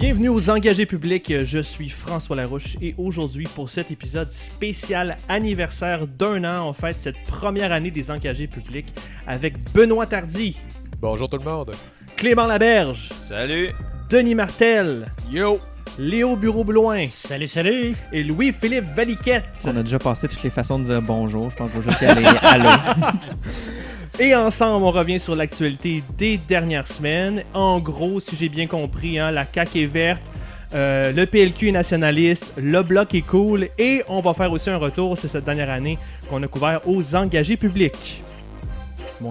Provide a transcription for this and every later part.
Bienvenue aux Engagés publics, je suis François Larouche et aujourd'hui pour cet épisode spécial anniversaire d'un an, on fête cette première année des Engagés publics avec Benoît Tardy, Bonjour tout le monde. Clément Laberge, Salut. Denis Martel, Yo. Léo Bureau-Blouin Salut, salut! et Louis-Philippe Valiquette. On a déjà passé toutes les façons de dire bonjour. Je pense que je vais juste y aller allô? Et ensemble, on revient sur l'actualité des dernières semaines. En gros, si j'ai bien compris, hein, la CAQ est verte, euh, le PLQ est nationaliste, le bloc est cool, et on va faire aussi un retour, c'est cette dernière année qu'on a couvert aux engagés publics. Bon,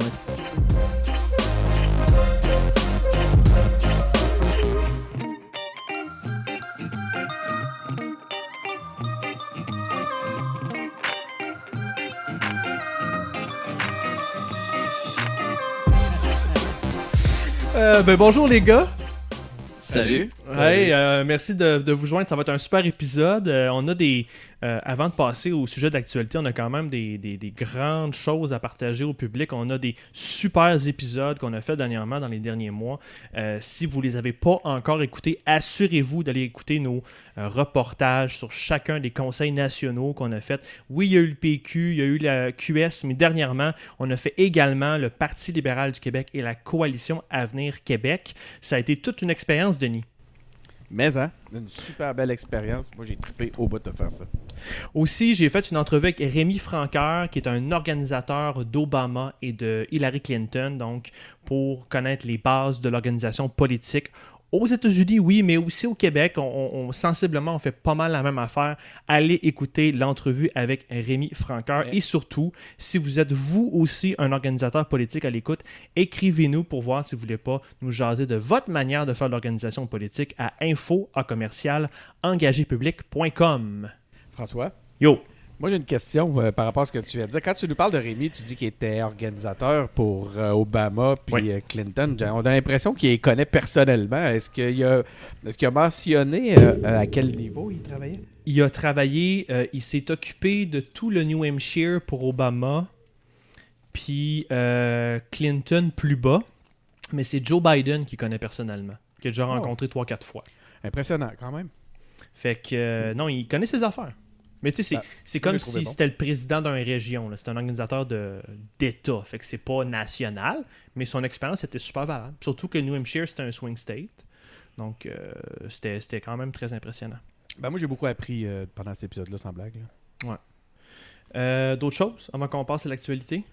Euh, ben, bonjour les gars. Salut. Ouais, euh, merci de, de vous joindre. Ça va être un super épisode. Euh, on a des. Euh, avant de passer au sujet d'actualité, on a quand même des, des- des grandes choses à partager au public. On a des super épisodes qu'on a fait dernièrement dans les derniers mois. Euh, si vous les avez pas encore écoutés, assurez-vous d'aller écouter nos euh, reportages sur chacun des conseils nationaux qu'on a fait. Oui, il y a eu le PQ, il y a eu la QS, mais dernièrement, on a fait également le Parti libéral du Québec et la Coalition Avenir Québec. Ça a été toute une expérience, Denis. Mais hein, une super belle expérience. Moi, j'ai trippé au bout de faire ça. Aussi, j'ai fait une entrevue avec Rémi Franqueur, qui est un organisateur d'Obama et de Hillary Clinton, donc pour connaître les bases de l'organisation politique. Aux États-Unis, oui, mais aussi au Québec, on, on- on- sensiblement, on fait pas mal la même affaire. Allez écouter l'entrevue avec Rémi Franqueur. Et surtout, si vous êtes vous aussi un organisateur politique à l'écoute, écrivez-nous pour voir si vous voulez pas nous jaser de votre manière de faire l'organisation politique à info à commercial engagépublic.com. François, Yo! Moi, j'ai une question euh, par rapport à ce que tu viens de dire. Quand tu nous parles de Rémi, tu dis qu'il était organisateur pour euh, Obama puis Oui. euh, Clinton. J'ai- On a l'impression qu'il les connaît personnellement. Est-ce qu'il a, qu'il a mentionné à quel niveau il travaillait? Il a travaillé, il s'est occupé de tout le New Hampshire pour Obama, puis Clinton plus bas, mais c'est Joe Biden qui connaît personnellement, qu'il a déjà Oh. rencontré 3-4 fois. Impressionnant, quand même. Fait que, non, il connaît ses affaires. Mais tu sais, c'est- Ah, c'est comme si bon. c'était le président d'une région, là. c'est un organisateur de- d'État, fait que c'est pas national, mais son expérience était super valable. Surtout que New Hampshire, c'était un swing state, donc euh, c'était c'était quand même très impressionnant. Ben, moi, j'ai beaucoup appris euh, pendant cet épisode-là, sans blague. là. Euh, D'autres choses avant qu'on passe à l'actualité?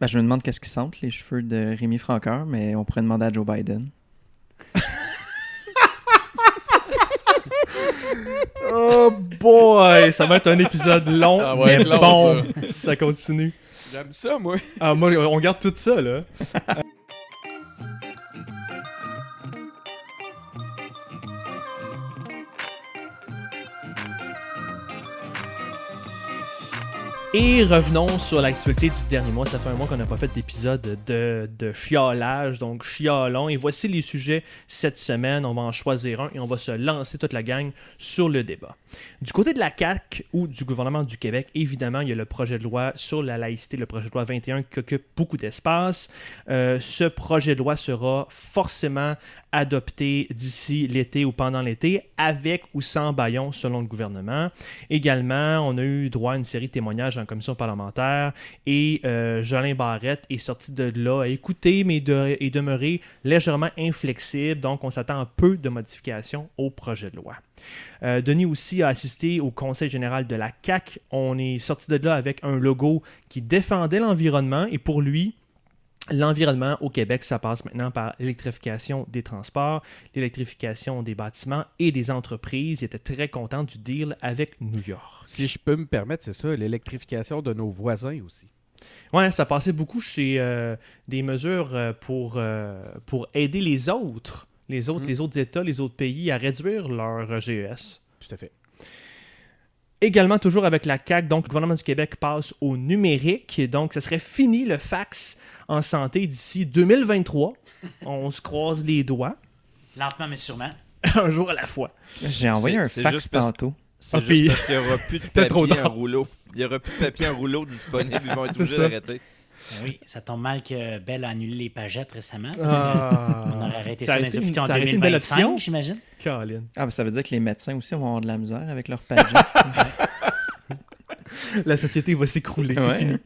Ben, je me demande qu'est-ce qui sentent les cheveux de Rémi Franqueur, mais on pourrait demander à Joe Biden. Oh boy, ça va être un épisode long, Ah ouais, mais long, bon, ça continue. J'aime ça, moi. Ah, moi, on garde tout ça, là. Et revenons sur l'actualité du dernier mois. Ça fait un mois qu'on n'a pas fait d'épisode de, de chiolage, donc chialons. Et voici les sujets cette semaine. On va en choisir un et on va se lancer toute la gang sur le débat. Du côté de la CAQ ou du gouvernement du Québec, évidemment, il y a le projet de loi sur la laïcité, le projet de loi 21 qui occupe beaucoup d'espace. Euh, ce projet de loi sera forcément adopté d'ici l'été ou pendant l'été, avec ou sans baillon selon le gouvernement. Également, on a eu droit à une série de témoignages en commission parlementaire et euh, Jolin Barrette est sorti de là à écouter mais de, et demeurer légèrement inflexible. Donc, on s'attend à peu de modifications au projet de loi. Euh, Denis aussi a assisté au Conseil général de la CAC. On est sorti de là avec un logo qui défendait l'environnement et pour lui, L'environnement au Québec, ça passe maintenant par l'électrification des transports, l'électrification des bâtiments et des entreprises. Il était très content du deal avec New York. Si je peux me permettre, c'est ça, l'électrification de nos voisins aussi. Ouais, ça passait beaucoup chez euh, des mesures euh, pour, euh, pour aider les autres les autres, Mm. les autres États, les autres pays à réduire leur GES. Tout à fait. Également, toujours avec la CAQ, donc le gouvernement du Québec passe au numérique. Donc, ça serait fini le fax en santé d'ici 2023. On se croise les doigts, Lentement mais sûrement. un jour à la fois. J'ai envoyé un fax juste tantôt. C'est Ah, juste puis- parce qu'il n'y aura plus de trop papier en rouleau. Il n'y aura plus de papier en rouleau disponible. Ils vont être obligés d'arrêter. Oui, ça tombe mal que Bell a annulé les pagettes récemment. Ah. Parce qu'on aurait arrêté ça, a dans les hôpitaux en ça aurait été une belle 2025, option. j'imagine. Colin. Ah, ben, ça veut dire que les médecins aussi vont avoir de la misère avec leur pageant. La société va s'écrouler, c'est Ouais. fini.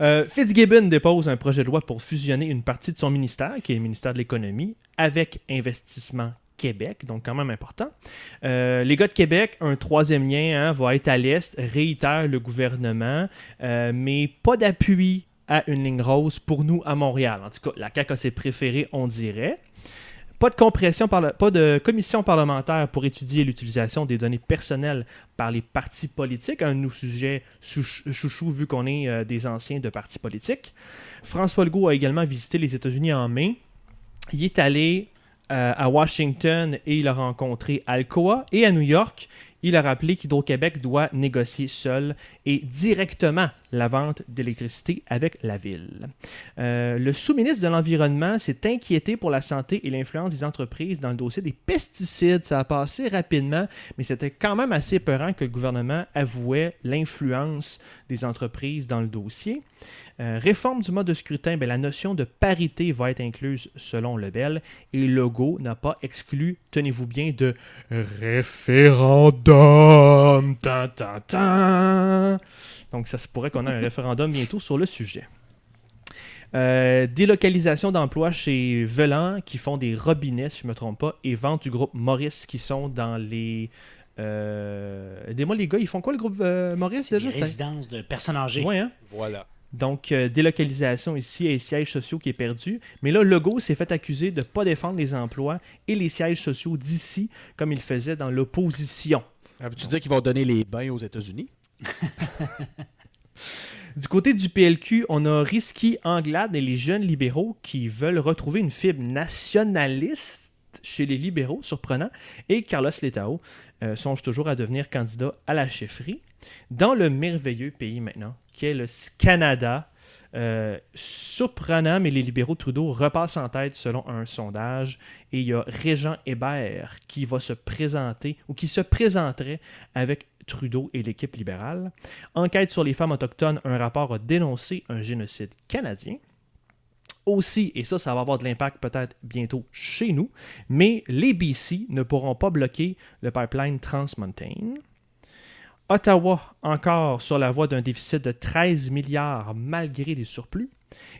Euh, Fitzgibbon dépose un projet de loi pour fusionner une partie de son ministère, qui est le ministère de l'Économie, avec Investissement Québec, donc quand même important. Euh, les gars de Québec, un troisième lien hein, va être à l'Est, réitère le gouvernement, euh, mais pas d'appui à une ligne rose pour nous à Montréal. En tout cas, la CAQ a ses préférés, on dirait. Pas de, compression pas de commission parlementaire pour étudier l'utilisation des données personnelles par les partis politiques, un de nos chouchou vu qu'on est euh, des anciens de partis politiques. François Legault a également visité les États-Unis en mai. Il est allé euh, à Washington et il a rencontré Alcoa. Et à New York, il a rappelé qu'Hydro-Québec doit négocier seul et directement la vente d'électricité avec la ville. Euh, le sous-ministre de l'Environnement s'est inquiété pour la santé et l'influence des entreprises dans le dossier des pesticides. Ça a passé rapidement, mais c'était quand même assez peurant que le gouvernement avouait l'influence des entreprises dans le dossier. Euh, réforme du mode de scrutin, ben, la notion de parité va être incluse selon le BEL et Legault n'a pas exclu, tenez-vous bien, de référendum. Donc ça se pourrait qu'on ait un référendum bientôt sur le sujet. Euh, délocalisation d'emplois chez Velan qui font des robinets, si je ne me trompe pas, et vente du groupe Maurice qui sont dans les. Euh... Aidez-moi les gars, ils font quoi le groupe euh, Maurice déjà? Des résidences de personnes âgées. Ouais, hein? Voilà. Donc, euh, délocalisation ici et sièges sociaux qui est perdu. Mais là, Legault s'est fait accuser de ne pas défendre les emplois et les sièges sociaux d'ici comme il faisait dans l'opposition. Ah, tu dire qu'ils vont donner les bains aux États-Unis? Du côté du PLQ, on a Risky Anglade et les jeunes libéraux qui veulent retrouver une fibre nationaliste chez les libéraux, surprenant, et Carlos Letao euh, songe toujours à devenir candidat à la chefferie. Dans le merveilleux pays maintenant, qui est le Canada, euh, surprenant, mais les libéraux de Trudeau repassent en tête selon un sondage. Et il y a Régent Hébert qui va se présenter, ou qui se présenterait avec Trudeau et l'équipe libérale. Enquête sur les femmes autochtones, un rapport a dénoncé un génocide canadien. Aussi, et ça, ça va avoir de l'impact peut-être bientôt chez nous, mais les BC ne pourront pas bloquer le pipeline Trans-Mountain. Ottawa, encore sur la voie d'un déficit de 13 milliards malgré des surplus.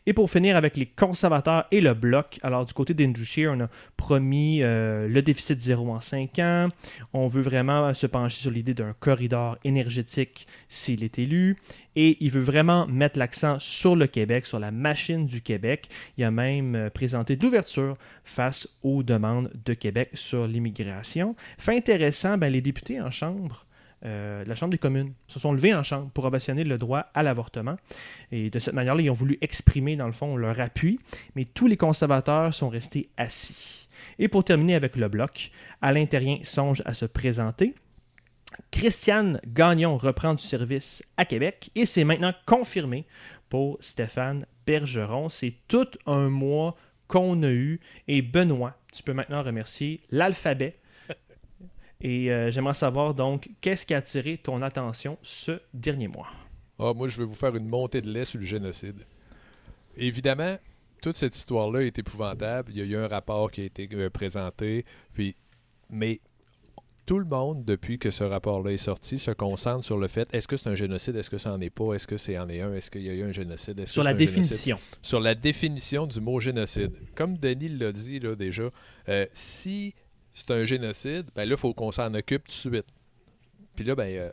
Et pour finir avec les conservateurs et le bloc, alors du côté d'Andrew on a promis euh, le déficit zéro en 5 ans. On veut vraiment se pencher sur l'idée d'un corridor énergétique s'il est élu. Et il veut vraiment mettre l'accent sur le Québec, sur la machine du Québec. Il a même euh, présenté de l'ouverture face aux demandes de Québec sur l'immigration. Fait intéressant, ben, les députés en Chambre euh, de la Chambre des communes se sont levés en Chambre pour ovationner le droit à l'avortement. Et de cette manière-là, ils ont voulu exprimer, dans le fond, leur appui, mais tous les conservateurs sont restés assis. Et pour terminer avec le bloc, Alain Terrien songe à se présenter. Christiane Gagnon reprend du service à Québec et c'est maintenant confirmé pour Stéphane Bergeron. C'est tout un mois qu'on a eu et Benoît, tu peux maintenant remercier l'alphabet et euh, j'aimerais savoir donc, qu'est-ce qui a attiré ton attention ce dernier mois? Ah, moi, je vais vous faire une montée de lait sur le génocide. Évidemment, toute cette histoire-là est épouvantable. Il y a eu un rapport qui a été euh, présenté, puis, mais tout le monde, depuis que ce rapport-là est sorti, se concentre sur le fait est-ce que c'est un génocide, est-ce que ça n'en est pas, est-ce que c'est en est un, est-ce qu'il y a eu un génocide, Sur la définition. sur la définition du mot génocide. Comme Denis l'a dit là, déjà, euh, si c'est un génocide, ben là, il faut qu'on s'en occupe tout de suite. Puis là, ben, euh,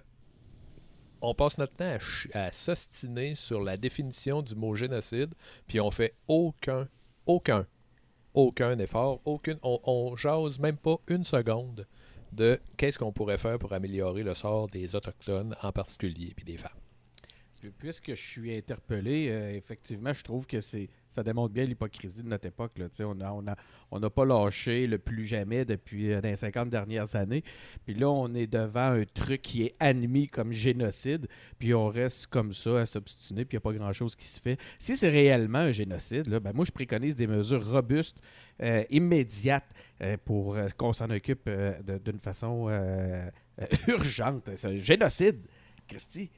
on passe notre temps à, à s'ostiner sur la définition du mot génocide, puis on fait aucun, aucun, aucun effort, aucune, on, on jase même pas une seconde de qu'est-ce qu'on pourrait faire pour améliorer le sort des Autochtones en particulier, puis des femmes. Puis- Puisque je suis interpellé, euh, effectivement, je trouve que c'est ça démontre bien l'hypocrisie de notre époque. Là. On n'a on a, on pas lâché le plus jamais depuis euh, les 50 dernières années. Puis là, on est devant un truc qui est admis comme génocide, puis on reste comme ça à s'obstiner, puis il n'y a pas grand-chose qui se fait. Si c'est réellement un génocide, ben moi, je préconise des mesures robustes, euh, immédiates, pour qu'on s'en occupe d'une façon urgente. C'est un génocide, Christy.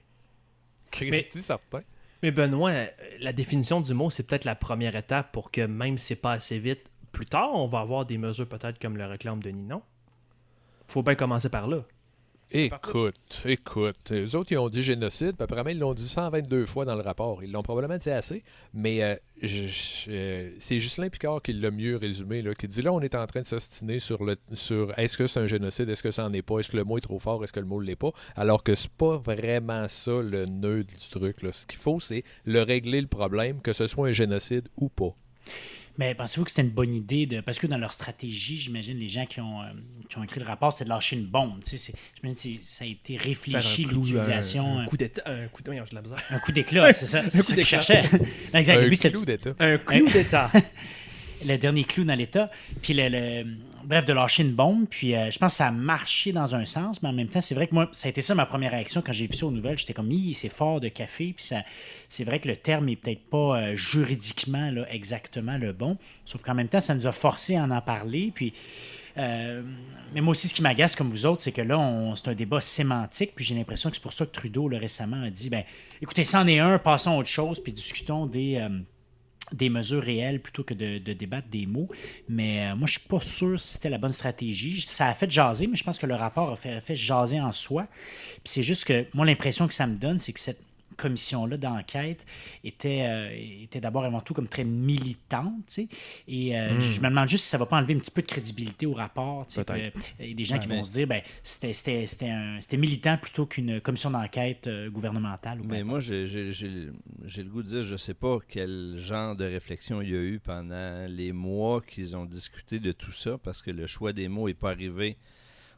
Christy, certain. Mais Benoît, euh, la définition du mot, c'est peut-être la première étape pour que même si c'est pas assez vite, plus tard, on va avoir des mesures peut-être comme le réclame Denis, non? Faut bien commencer par là. Écoute, écoute. Eux autres, ils ont dit génocide, puis après, ils l'ont dit 122 fois dans le rapport. Ils l'ont probablement dit assez, mais euh, euh, c'est Ghislain Picard qui l'a mieux résumé, là, qui dit là, on est en train de s'ostiner sur, le, sur est-ce que c'est un génocide, est-ce que ça en est pas, est-ce que le mot est trop fort, est-ce que le mot ne l'est pas, alors que c'est pas vraiment ça le nœud du truc. Là. Ce qu'il faut, c'est le régler le problème, que ce soit un génocide ou pas. Mais pensez-vous que c'était une bonne idée de. Parce que dans leur stratégie, j'imagine, les gens qui ont, euh, qui ont écrit le rapport, c'est de lâcher une bombe. Tu sais, c'est- J'imagine que ça a été réfléchi, l'utilisation. Un, un euh, coup d'état. Un coup de. Un d'éclat, c'est ça. C'est coup ça que je cherchais. Exact. Un clou d'État. Un clou d'état. le dernier clou dans l'État. Puis, le, le- bref, de lâcher une bombe. Puis, euh, je pense que ça a marché dans un sens, mais en même temps, c'est vrai que moi, ça a été ça ma première réaction quand j'ai vu ça aux nouvelles. J'étais comme, c'est fort de café. Puis, ça, c'est vrai que le terme est peut-être pas euh, juridiquement là, exactement le bon. Sauf qu'en même temps, ça nous a forcé à en parler. Puis, euh, mais moi aussi, ce qui m'agace comme vous autres, c'est que là, c'est un débat sémantique. Puis, j'ai l'impression que c'est pour ça que Trudeau, là, récemment, a dit, ben, écoutez, c'en est un, passons à autre chose, puis discutons des. euh, des mesures réelles plutôt que de, débattre des mots. Mais euh, moi, je suis pas sûr si c'était la bonne stratégie. Ça a fait jaser, mais je pense que le rapport a fait, a fait jaser en soi. Puis c'est juste que moi, l'impression que ça me donne, c'est que cette commission-là d'enquête était, euh, était d'abord avant tout comme très militante. Et euh, je me demande juste si ça va pas enlever un petit peu de crédibilité au rapport, que- Il y a des gens qui mais- vont se dire, ben, c'était- c'était c'était un- c'était militant plutôt qu'une commission d'enquête euh, gouvernementale. Ou Mais moi, j'ai j'ai- j'ai- j'ai le goût de dire, je sais pas quel genre de réflexion il y a eu pendant les mois qu'ils ont discuté de tout ça, parce que le choix des mots n'est pas arrivé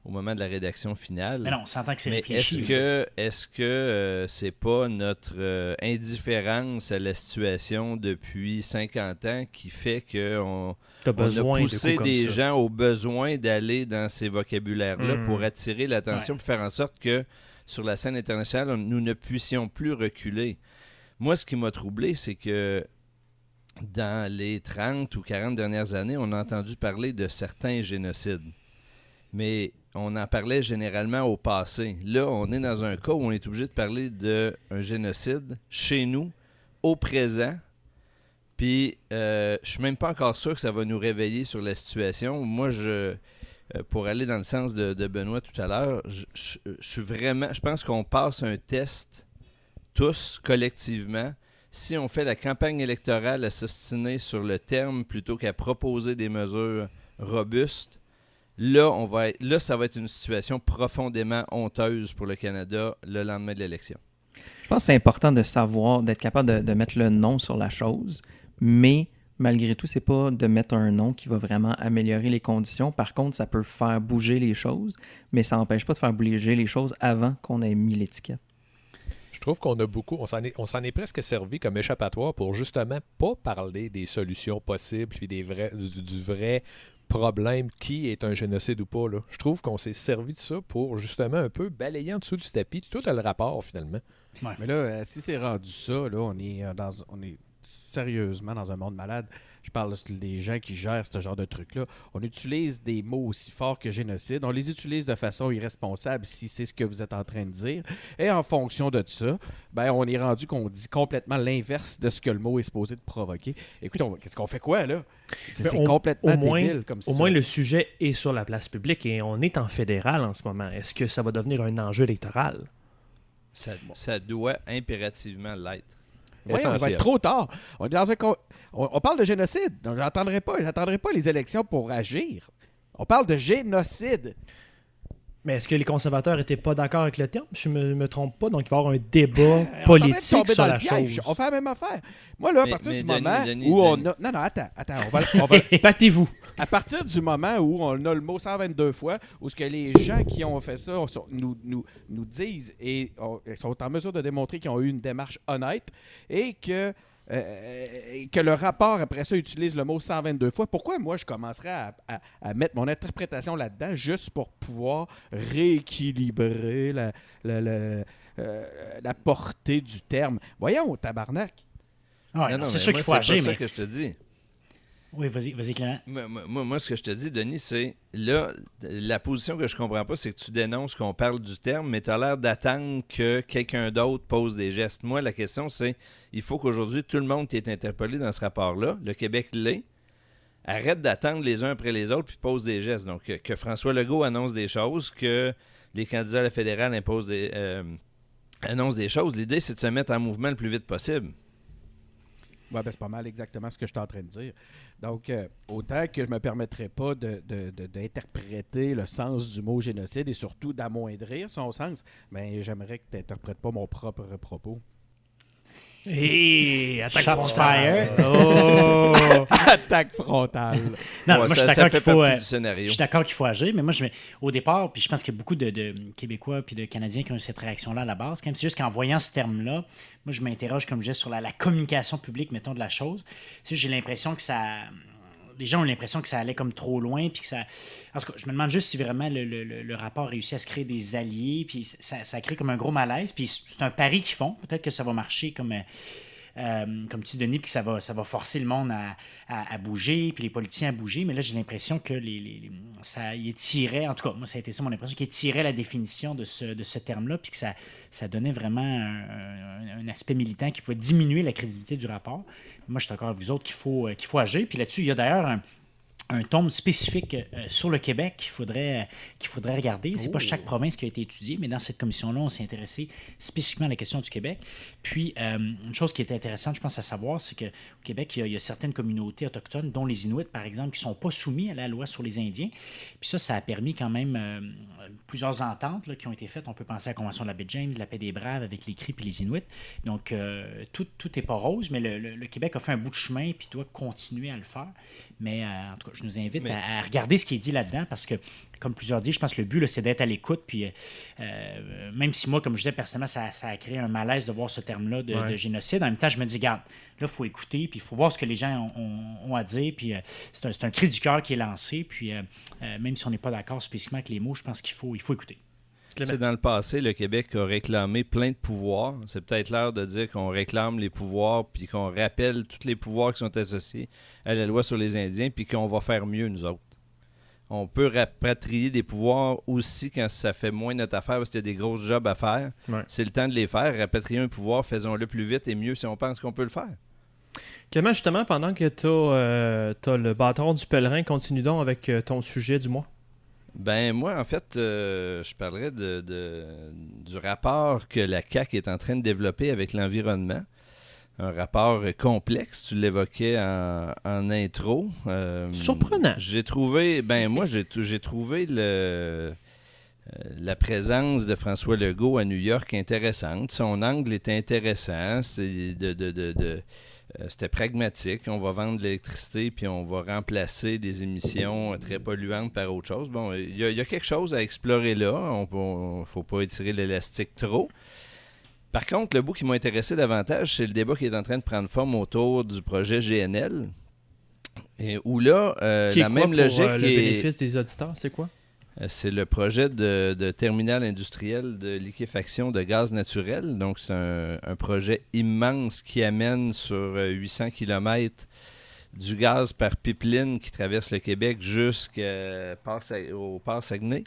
au moment de la rédaction finale. Mais non, on s'entend que c'est réfléchi. est-ce que est-ce que euh, c'est pas notre euh, indifférence à la situation depuis 50 ans qui fait que on, a poussé des ça. gens au besoin d'aller dans ces vocabulaires-là Mm. pour attirer l'attention, pour faire en sorte que sur la scène internationale, on- nous ne puissions plus reculer. Moi, ce qui m'a troublé, c'est que dans les 30 ou 40 dernières années, on a entendu parler de certains génocides. Mais on en parlait généralement au passé. Là, on est dans un cas où on est obligé de parler d'un génocide chez nous, au présent. Puis, euh, je suis même pas encore sûr que ça va nous réveiller sur la situation. Moi, je, euh, pour aller dans le sens de, Benoît tout à l'heure, je suis vraiment, je pense qu'on passe un test tous collectivement. Si on fait la campagne électorale à s'ostiner sur le terme plutôt qu'à proposer des mesures robustes, là, on va être- là, ça va être une situation profondément honteuse pour le Canada le lendemain de l'élection. Je pense que c'est important de savoir, d'être capable de, de mettre le nom sur la chose, mais malgré tout, c'est pas de mettre un nom qui va vraiment améliorer les conditions. Par contre, ça peut faire bouger les choses, mais ça n'empêche pas de faire bouger les choses avant qu'on ait mis l'étiquette. Je trouve qu'on a beaucoup, on s'en est, on s'en est presque servi comme échappatoire pour justement pas parler des solutions possibles puis des vrais, du, du vrai problème qui est un génocide ou pas. Là. Je trouve qu'on s'est servi de ça pour justement un peu balayer en dessous du tapis tout le rapport finalement. Mais là, euh, si c'est rendu ça, là, on est, euh, dans, on est sérieusement dans un monde malade. Je parle des gens qui gèrent ce genre de truc-là. On utilise des mots aussi forts que génocide. On les utilise de façon irresponsable si c'est ce que vous êtes en train de dire. Et en fonction de ça, ben, on est rendu qu'on dit complètement l'inverse de ce que le mot est supposé de provoquer. Écoute, on- qu'est-ce qu'on fait quoi, là? C'est au- complètement au moins, débile comme Au moins, le sujet est sur la place publique et on est en fédéral en ce moment. Est-ce que ça va devenir un enjeu électoral? Ça, ça doit impérativement l'être. Oui, on va être trop tard. On, est dans un con- on, on parle de génocide. Donc, j'attendrai pas, j'attendrai pas les élections pour agir. On parle de génocide. Mais est-ce que les conservateurs n'étaient pas d'accord avec le terme? Je me, me trompe pas, donc il va y avoir un débat politique sur la chose. On fait la même affaire. Moi, là, à Mais- partir mais du Denis, moment Denis, où on a... Non, non, attends, attends. On va, on va- Battez-vous. À partir du moment où on a le mot 122 fois, où ce que les gens qui ont fait ça sont- nous, nous, nous disent et ont- sont en mesure de démontrer qu'ils ont eu une démarche honnête et que, euh, que le rapport après ça utilise le mot 122 fois, pourquoi moi je commencerais à, à- à mettre mon interprétation là-dedans juste pour pouvoir rééquilibrer la, la, la- euh, la portée du terme? Voyons, tabarnak. Ouais, c'est sûr qu'il faut c'est agir, pas ça que je te dis. Oui, vas-y, vas-y, Clément. Moi, moi- moi, ce que je te dis, Denis, c'est là, la position que je comprends pas, c'est que tu dénonces qu'on parle du terme, mais tu as l'air d'attendre que quelqu'un d'autre pose des gestes. Moi, la question, c'est il faut qu'aujourd'hui, tout le monde qui est interpellé dans ce rapport-là, le Québec l'est, arrête d'attendre les uns après les autres puis pose des gestes. Donc, que, que François Legault annonce des choses, que les candidats à la fédérale imposent des, euh, annoncent des choses. L'idée, c'est de se mettre en mouvement le plus vite possible. Ouais, ben, c'est pas mal exactement ce que je suis en train de dire. Donc, euh, autant que je me permettrai pas d'interpréter le sens du mot génocide et surtout d'amoindrir son sens, mais j'aimerais que tu n'interprètes pas mon propre propos. Et attaque Shots frontale. Oh! Attaque frontale. Non, Ouais, moi, je suis d'accord qu'il faut. euh. Je suis d'accord qu'il faut agir, mais moi, je, au départ, puis je pense qu'il y a beaucoup de, de Québécois puis de Canadiens qui ont eu cette réaction-là à la base. Quand même, c'est juste qu'en voyant ce terme-là, moi, je m'interroge, comme je disais, sur la, la communication publique, mettons, de la chose. J'ai l'impression que ça. Les gens ont l'impression que ça allait comme trop loin, puis que ça. En tout cas, je me demande juste si vraiment le, le- le- rapport réussit à se créer des alliés, puis ça, ça crée comme un gros malaise, puis c'est un pari qu'ils font. Peut-être que ça va marcher comme. euh, euh, comme tu dis, Denis, puis que ça va, ça va forcer le monde à, bouger, puis les politiciens à bouger. Mais là, j'ai l'impression que les, les- ça y tirait, en tout cas, moi, ça a été ça mon impression, qu'il tirait la définition de ce, terme-là, puis que ça, ça donnait vraiment un, un- un aspect militant qui pouvait diminuer la crédibilité du rapport. Moi, je suis d'accord avec vous autres qu'il faut, euh, qu'il faut agir. Puis là-dessus, il y a d'ailleurs un, un tome spécifique euh, sur le Québec qu'il faudrait, euh, qu'il faudrait regarder. C'est pas chaque province qui a été étudiée, mais dans cette commission-là, on s'est intéressé spécifiquement à la question du Québec. Puis, euh, une chose qui était intéressante, je pense, à savoir, c'est qu'au Québec, il y, a, il y a certaines communautés autochtones, dont les Inuits, par exemple, qui ne sont pas soumis à la loi sur les Indiens. Puis ça, ça a permis quand même plusieurs ententes là, qui ont été faites. On peut penser à la Convention de la baie James, la paix des Braves avec les Cris et les Inuits. Donc, tout, tout n'est pas rose, mais le, le- le Québec a fait un bout de chemin puis doit continuer à le faire. Mais en tout cas, je nous invite Mais- à, à regarder ce qui est dit là-dedans parce que, comme plusieurs disent, je pense que le but, c'est d'être à l'écoute. Puis, euh, euh, même si moi, comme je disais, personnellement, ça, ça a créé un malaise de voir ce terme-là de, Ouais. de génocide, en même temps, je me dis, garde, là, il faut écouter, puis il faut voir ce que les gens ont, ont- ont à dire. Puis, euh, c'est un, cri du cœur qui est lancé. Puis, euh, même si on n'est pas d'accord spécifiquement avec les mots, je pense qu'il faut, il faut écouter. Sais, dans le passé, le Québec a réclamé plein de pouvoirs. C'est peut-être l'heure de dire qu'on réclame les pouvoirs, puis qu'on rappelle tous les pouvoirs qui sont associés à la loi sur les Indiens, puis qu'on va faire mieux, nous autres. On peut rapatrier des pouvoirs aussi quand ça fait moins notre affaire, parce qu'il y a des grosses jobs à faire. Ouais. C'est le temps de les faire. Rapatrier un pouvoir, faisons-le plus vite et mieux si on pense qu'on peut le faire. Clément, justement, pendant que tu as, le bâton du pèlerin, continue donc avec euh, ton sujet du mois. Ben moi, en fait, euh, je parlerais de, de- du rapport que la CAC est en train de développer avec l'environnement. Un rapport complexe, tu l'évoquais en, en intro. Euh, Surprenant. J'ai trouvé, ben moi, j'ai trouvé le, euh, la présence de François Legault à New York intéressante. Son angle était intéressant. C'est de, de- de- C'était pragmatique. On va vendre de l'électricité puis on va remplacer des émissions euh, très polluantes par autre chose. Bon, il y, a- il y a quelque chose à explorer là. On ne faut pas étirer l'élastique trop. Par contre, le bout qui m'a intéressé davantage, c'est le débat qui est en train de prendre forme autour du projet GNL. Et où là, euh, Qui est la quoi même pour, logique euh, le est- bénéfice des auditeurs, c'est quoi? Euh, C'est le projet de, terminal industriel de liquéfaction de gaz naturel. Donc, c'est un, projet immense qui amène sur euh, 800 km du gaz par pipeline qui traverse le Québec jusqu'au port Saguenay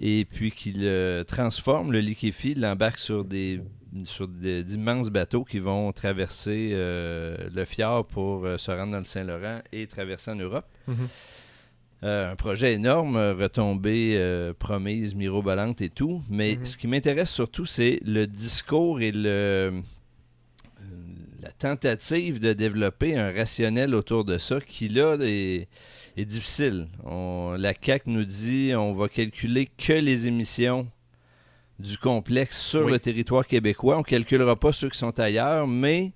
et puis qui le transforme, le liquéfie, l'embarque sur des sur d'immenses bateaux qui vont traverser euh, le fjord pour euh, se rendre dans le Saint-Laurent et traverser en Europe. Mhm. Euh, un projet énorme, euh, retombée euh, promise, mirobolante et tout. Mais Mhm. ce qui m'intéresse surtout, c'est le discours et le, la tentative de développer un rationnel autour de ça qui, là, est, est difficile. On- la CAC nous dit on va calculer que les émissions du complexe sur Oui. le territoire québécois. On ne calculera pas ceux qui sont ailleurs, mais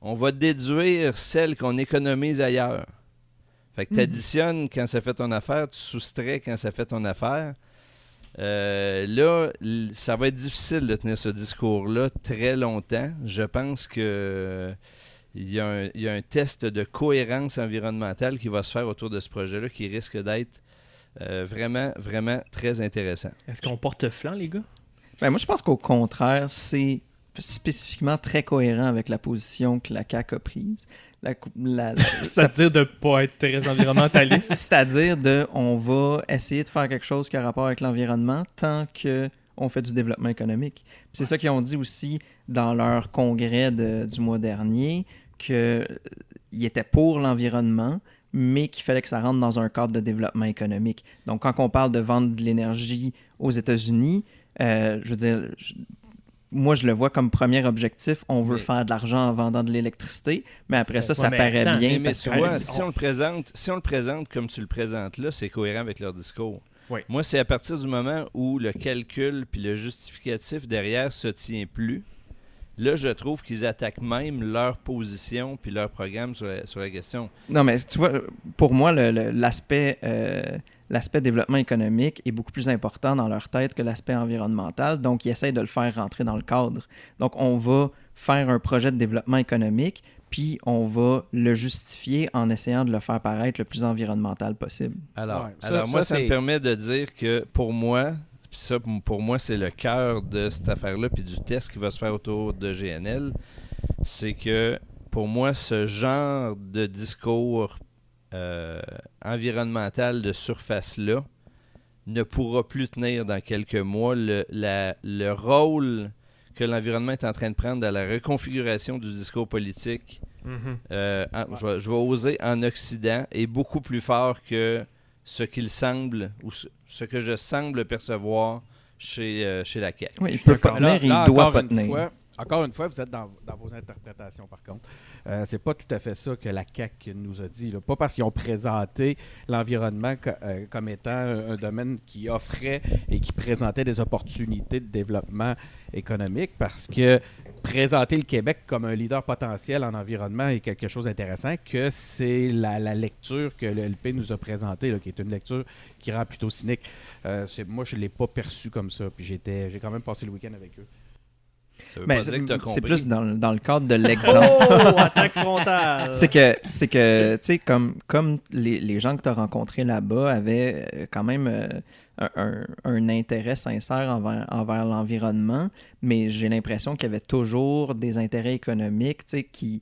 on va déduire celles qu'on économise ailleurs. Fait que Mhm. tu additionnes quand ça fait ton affaire, tu soustrais quand ça fait ton affaire. Euh, là, ça va être difficile de tenir ce discours-là très longtemps. Je pense que il y, a un, il y a un test de cohérence environnementale qui va se faire autour de ce projet-là qui risque d'être euh, vraiment, vraiment très intéressant. Est-ce qu'on porte flanc, les gars? Ben, moi, je pense qu'au contraire, c'est spécifiquement très cohérent avec la position que la CAQ a prise. La, la- C'est-à-dire de pas être très environnementaliste? C'est-à-dire de on va essayer de faire quelque chose qui a rapport avec l'environnement tant que on fait du développement économique. C'est ça qu'ils ont dit aussi dans leur congrès de- du mois dernier qu'ils étaient pour l'environnement, mais qu'il fallait que ça rentre dans un cadre de développement économique. Donc, quand on parle de vendre de l'énergie aux États-Unis, euh, je veux dire, moi, je le vois comme premier objectif. On veut Mais- faire de l'argent en vendant de l'électricité, mais après ça, ça paraît attends, bien. Mais, tu vois, si on, le présente, si on le présente comme tu le présentes là, c'est cohérent avec leur discours. Oui. Moi, c'est à partir du moment où le calcul puis le justificatif derrière se tient plus, là, je trouve qu'ils attaquent même leur position puis leur programme sur la, sur la question. Non, mais tu vois, pour moi, le- le- l'aspect euh, l'aspect développement économique est beaucoup plus important dans leur tête que l'aspect environnemental. Donc, ils essayent de le faire rentrer dans le cadre. Donc, on va faire un projet de développement économique, puis on va le justifier en essayant de le faire paraître le plus environnemental possible. Alors, Ouais, ça- alors moi, ça, ça, me permet de dire que pour moi, puis ça, pour moi, c'est le cœur de cette affaire-là, puis du test qui va se faire autour de GNL, c'est que pour moi, ce genre de discours euh, environnemental de surface-là ne pourra plus tenir dans quelques mois. Le, la- le rôle que l'environnement est en train de prendre dans la reconfiguration du discours politique Mhm. euh, en- je, vais, je vais oser en Occident est beaucoup plus fort que ce qu'il semble ou ce, ce que je semble percevoir chez, euh, chez la CAQ. Oui, il suis peut pas tenir, il Là, doit pas tenir. fois- encore une fois, vous êtes dans, vos interprétations, par contre. Euh, c'est pas tout à fait ça que la CAQ nous a dit. Pas parce qu'ils ont présenté l'environnement euh, comme étant un, domaine qui offrait et qui présentait des opportunités de développement économique, parce que présenter le Québec comme un leader potentiel en environnement est quelque chose d'intéressant, que c'est la, lecture que le LP nous a présentée, qui est une lecture qui rend plutôt cynique. Euh, moi, je ne l'ai pas perçu comme ça, puis j'ai quand même passé le week-end avec eux. C'est plus dans, le- dans le cadre de l'exemple. Oh, attaque frontale! C'est que, c'est que, tu sais, comme, comme les, les gens que tu as rencontrés là-bas avaient euh, quand même euh, un, un- un intérêt sincère envers, envers l'environnement, mais j'ai l'impression qu'il y avait toujours des intérêts économiques, tu sais, qui,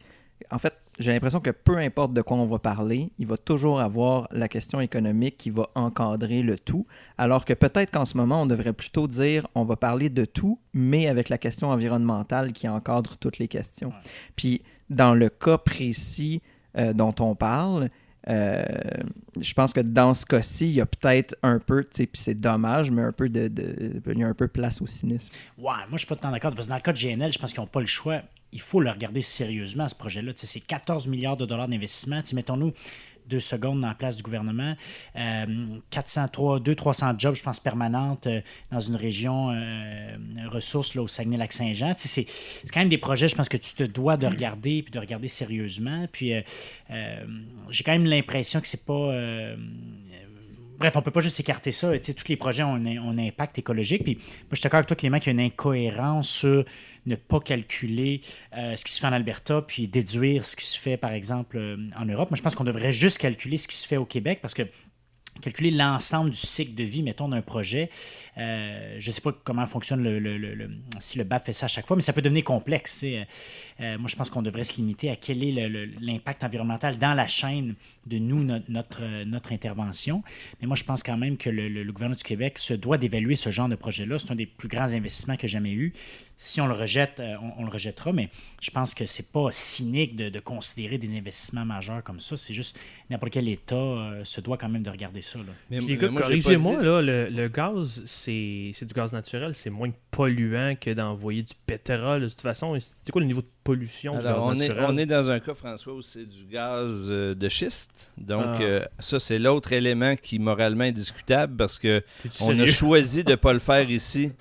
en fait, j'ai l'impression que peu importe de quoi on va parler, il va toujours avoir la question économique qui va encadrer le tout, alors que peut-être qu'en ce moment, on devrait plutôt dire on va parler de tout, mais avec la question environnementale qui encadre toutes les questions. Puis, dans le cas précis euh, dont on parle, euh, je pense que dans ce cas-ci, il y a peut-être un peu, tu sais, puis c'est dommage, mais un peu de, de- il y a un peu place au cynisme. Ouais, moi, je suis pas tant d'accord. Parce que dans le cas de GNL, je pense qu'ils n'ont pas le choix. Il faut le regarder sérieusement, ce projet-là. C'est 14 milliards de dollars d'investissement. Mettons-nous deux secondes dans la place du gouvernement. Euh, 403, 200-300 jobs, je pense, permanentes euh, dans une région euh, ressource là, au Saguenay-Lac-Saint-Jean. C'est quand même des projets, je pense, que tu te dois de regarder puis de regarder sérieusement. Puis euh, euh, j'ai quand même l'impression que c'est pas... Bref, on peut pas juste écarter ça. Tous les projets ont un, impact écologique. Puis moi, je suis d'accord avec toi, Clément, qu'il y a une incohérence sur ne pas calculer euh, ce qui se fait en Alberta, puis déduire ce qui se fait, par exemple, euh, en Europe. Moi, je pense qu'on devrait juste calculer ce qui se fait au Québec parce que calculer l'ensemble du cycle de vie, mettons, d'un projet. Euh, je ne sais pas comment fonctionne le, si le BAP fait ça à chaque fois, mais ça peut devenir complexe. moi, je pense qu'on devrait se limiter à quel est l'impact environnemental dans la chaîne de nous, notre, notre, euh, notre intervention. Mais moi, je pense quand même que le, le- le gouvernement du Québec se doit d'évaluer ce genre de projet-là. C'est un des plus grands investissements que j'ai jamais eu. Si on le rejette, euh, on, on le rejettera, mais je pense que c'est pas cynique de, de considérer des investissements majeurs comme ça. C'est juste n'importe quel État euh, se doit quand même de regarder ça. là. Mais- mais corrigez-moi, dit- là, le, le gaz, c'est c'est du gaz naturel, c'est moins polluant que d'envoyer du pétrole. De toute façon, c'est quoi le niveau de pollution du Alors, gaz on est, on est dans un cas, François, où c'est du gaz euh, de schiste. Donc, Ah. euh, ça, c'est l'autre élément qui, moralement, est discutable parce que on a choisi de ne pas le faire ici.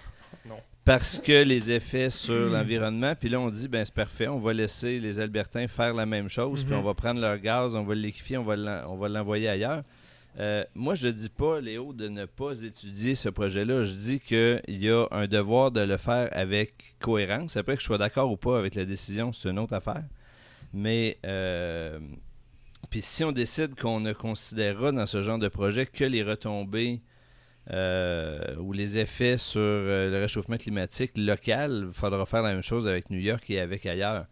Non. parce que les effets sur l'environnement. Puis là, on dit, ben c'est parfait, on va laisser les Albertains faire la même chose, puis Mhm. on va prendre leur gaz, on va le liquéfier, on va l'envoyer ailleurs. Euh, moi, je dis pas, Léo, de ne pas étudier ce projet-là. Je dis qu'il y a un devoir de le faire avec cohérence. Après que je sois d'accord ou pas avec la décision, c'est une autre affaire. Mais, euh, puis si on décide qu'on ne considérera dans ce genre de projet que les retombées euh, ou les effets sur le réchauffement climatique local, il faudra faire la même chose avec New York et avec ailleurs.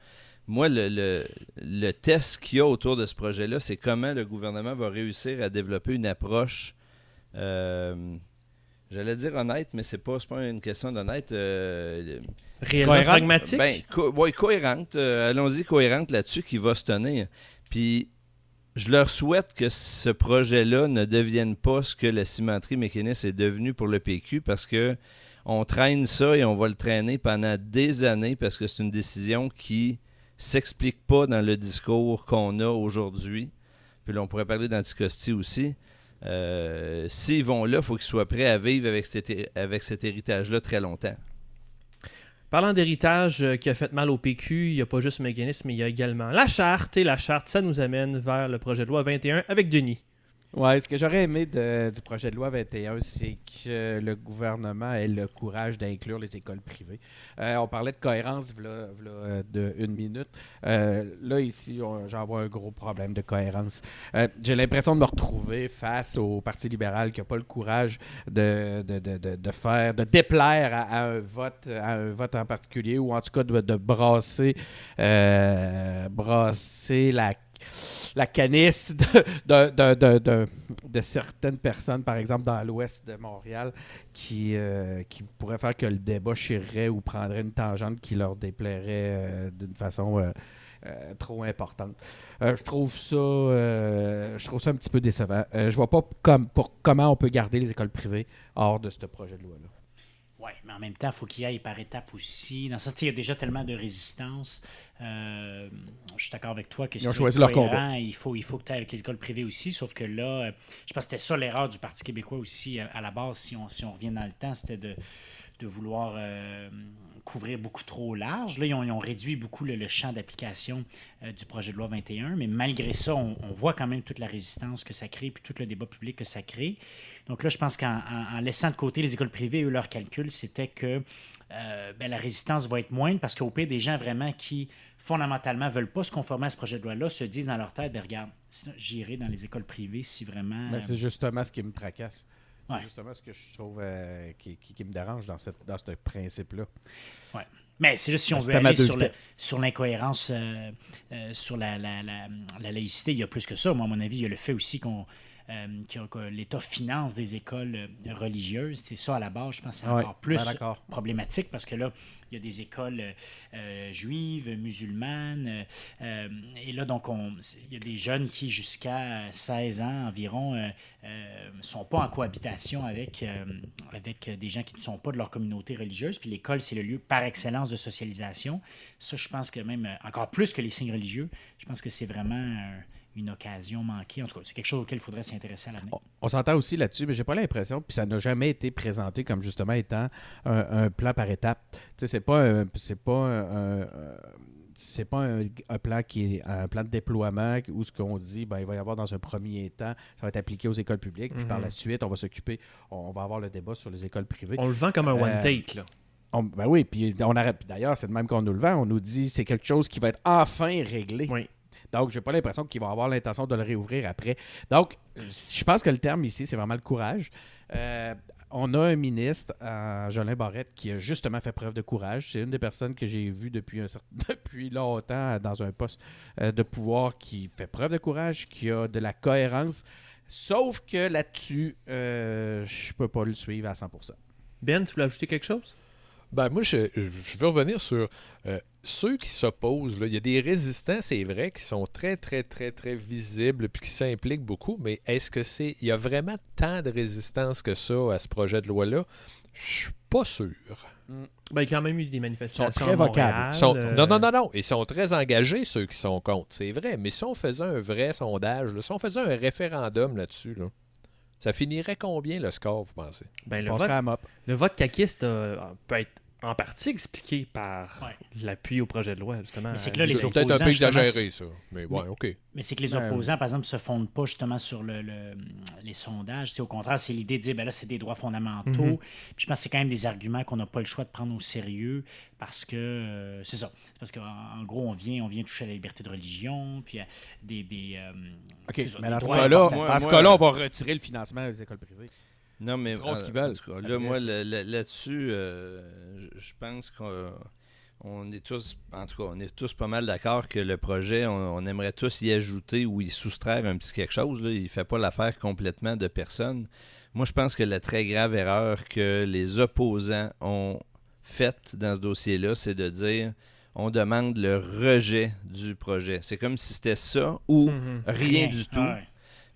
Moi, le, le- le test qu'il y a autour de ce projet-là, c'est comment le gouvernement va réussir à développer une approche, euh, j'allais dire honnête, mais c'est pas, pas une question d'honnête. euh, Réellement Cohérente? pragmatique? ben, co- ouais, cohérente. euh, Allons-y, cohérente là-dessus qui va se tenir. Puis, je leur souhaite que ce projet-là ne devienne pas ce que la cimenterie mécaniste est devenue pour le PQ parce que on traîne ça et on va le traîner pendant des années parce que c'est une décision qui s'explique pas dans le discours qu'on a aujourd'hui. Puis là, on pourrait parler d'Anticosti aussi. Euh, S'ils vont là, il faut qu'ils soient prêts à vivre avec cet, avec cet héritage-là très longtemps. Parlant d'héritage euh, qui a fait mal au PQ, il n'y a pas juste mécanisme, mais il y a également la charte. Et la charte, ça nous amène vers le projet de loi 21 avec Denis. Ouais, ce que j'aurais aimé du projet de loi 21, c'est que le gouvernement ait le courage d'inclure les écoles privées. Euh, on parlait de cohérence v'là, euh, de une minute. Euh, là, ici, j'en vois un gros problème de cohérence. J'ai l'impression de me retrouver face au Parti libéral qui n'a pas le courage de, de, de, de- faire, de déplaire à, un vote, un vote en particulier, ou en tout cas de, brasser, brasser la la canisse de, certaines personnes, par exemple dans l'ouest de Montréal, qui, euh, pourraient faire que le débat chirerait ou prendrait une tangente qui leur déplairait euh, d'une façon euh, trop importante. Je trouve ça je trouve ça un petit peu décevant. Je vois pas pour, comment on peut garder les écoles privées hors de ce projet de loi-là. Oui, mais en même temps, il faut qu'il y aille par étapes aussi. Dans ça, il y a déjà tellement de résistance. Euh, je suis d'accord avec toi que si Ils ont choisi leur combat. Il faut, il faut que tu ailles avec les écoles privées aussi. Sauf que là, euh, je pense que c'était ça l'erreur du Parti québécois aussi euh, à la base, si on, si on revient dans le temps, c'était de, de vouloir euh, couvrir beaucoup trop large. Là, ils ont, ils ont réduit beaucoup le, le champ d'application euh, du projet de loi 21, mais malgré ça, on, on voit quand même toute la résistance que ça crée, puis tout le débat public que ça crée. Donc là, je pense qu'en en- en laissant de côté les écoles privées, eux, leur calcul, c'était que euh, ben, la résistance va être moindre parce qu'au pire, des gens vraiment qui, fondamentalement, veulent pas se conformer à ce projet de loi-là, se disent dans leur tête, ben, regarde, sinon, j'irai dans les écoles privées si vraiment... Ben, c'est justement ce qui me tracasse. C'est Ouais. justement ce que je trouve euh, qui, qui- qui me dérange dans, cette, dans ce principe-là. Mais c'est juste si on veut aller sur, le- vitesses. sur l'incohérence, euh, euh, sur la, la, la- la laïcité, il y a plus que ça. Moi, à mon avis, il y a le fait aussi qu'on euh, que l'État finance des écoles euh, religieuses. C'est ça, à la base, je pense que c'est encore plus ben problématique parce que là, il y a des écoles euh, juives, musulmanes. euh, et là, donc, on- il y a des jeunes qui, jusqu'à 16 ans environ, ne sont pas en cohabitation avec, avec des gens qui ne sont pas de leur communauté religieuse. Puis l'école, c'est le lieu par excellence de socialisation. Ça, je pense que même, encore plus que les signes religieux, je pense que c'est vraiment une occasion manquée. En tout cas, c'est quelque chose auquel il faudrait s'intéresser à l'avenir. On, on s'entend aussi là-dessus, mais j'ai pas l'impression, puis ça n'a jamais été présenté comme justement étant un, un plan par étape. Tu sais, c'est pas un, c'est pas un, un- c'est pas un, un plan qui est un plan de déploiement où ce qu'on dit, ben, il va y avoir dans un premier temps, ça va être appliqué aux écoles publiques, puis par Mhm. la suite, on va s'occuper, on va avoir le débat sur les écoles privées. On le vend comme un Euh, one take. Là. On- ben oui, puis on arrête. puis D'ailleurs, c'est de même qu'on nous le vend. On nous dit c'est quelque chose qui va être enfin réglé. Oui. Donc, j'ai pas l'impression qu'ils vont avoir l'intention de le réouvrir après. Donc, je pense que le terme ici, c'est vraiment le courage. Euh, on a un ministre, euh, Jolin Barrette, qui a justement fait preuve de courage. C'est une des personnes que j'ai vues depuis, un certain- depuis longtemps dans un poste euh, de pouvoir qui fait preuve de courage, qui a de la cohérence. Sauf que là-dessus, euh, je peux pas le suivre à 100%. Ben, tu voulais ajouter quelque chose? Ben, moi, je, je veux revenir sur euh, ceux qui s'opposent. là. Il y a des résistants, c'est vrai, qui sont très, très, très, très visibles puis qui s'impliquent beaucoup, mais est-ce que c'est. Il y a vraiment tant de résistance que ça à ce projet de loi-là? Je suis pas sûr. Ben, il y a quand même eu des manifestations. très à vocables. Sont- euh, Non, non, non, non. Ils sont très engagés, ceux qui sont contre. C'est vrai. Mais si on faisait un vrai sondage, là, si on faisait un référendum là-dessus, là, ça finirait combien le score, vous pensez? Ben, le, vote, le vote caquiste euh, peut être en partie expliqué par Ouais. l'appui au projet de loi, justement. Mais c'est que là, les. C'est peut-être un peu opposants, exagéré, ça. Mais ouais, OK. Mais c'est que les Ben, opposants, par exemple, se fondent pas justement sur le, le- les sondages. Au contraire, c'est l'idée de dire, ben là, c'est des droits fondamentaux. Mhm. Puis je pense que c'est quand même des arguments qu'on n'a pas le choix de prendre au sérieux parce que, euh, c'est ça. Parce qu'en en gros, on vient, on vient toucher à la liberté de religion, puis à des... des euh, OK, ça, mais dans ce cas-là, on va retirer le financement des écoles privées. Non, mais Ils feront ce euh, qu'ils veulent. cas, là, moi, là-dessus, euh, je- je pense qu'on on est tous, en tout cas, on est tous pas mal d'accord que le projet, on, on aimerait tous y ajouter ou y soustraire un petit quelque chose. Là. Il ne fait pas l'affaire complètement de personne. Moi, je pense que la très grave erreur que les opposants ont faite dans ce dossier-là, c'est de dire on demande le rejet du projet. C'est comme si c'était ça ou Mhm. rien du tout. Ouais.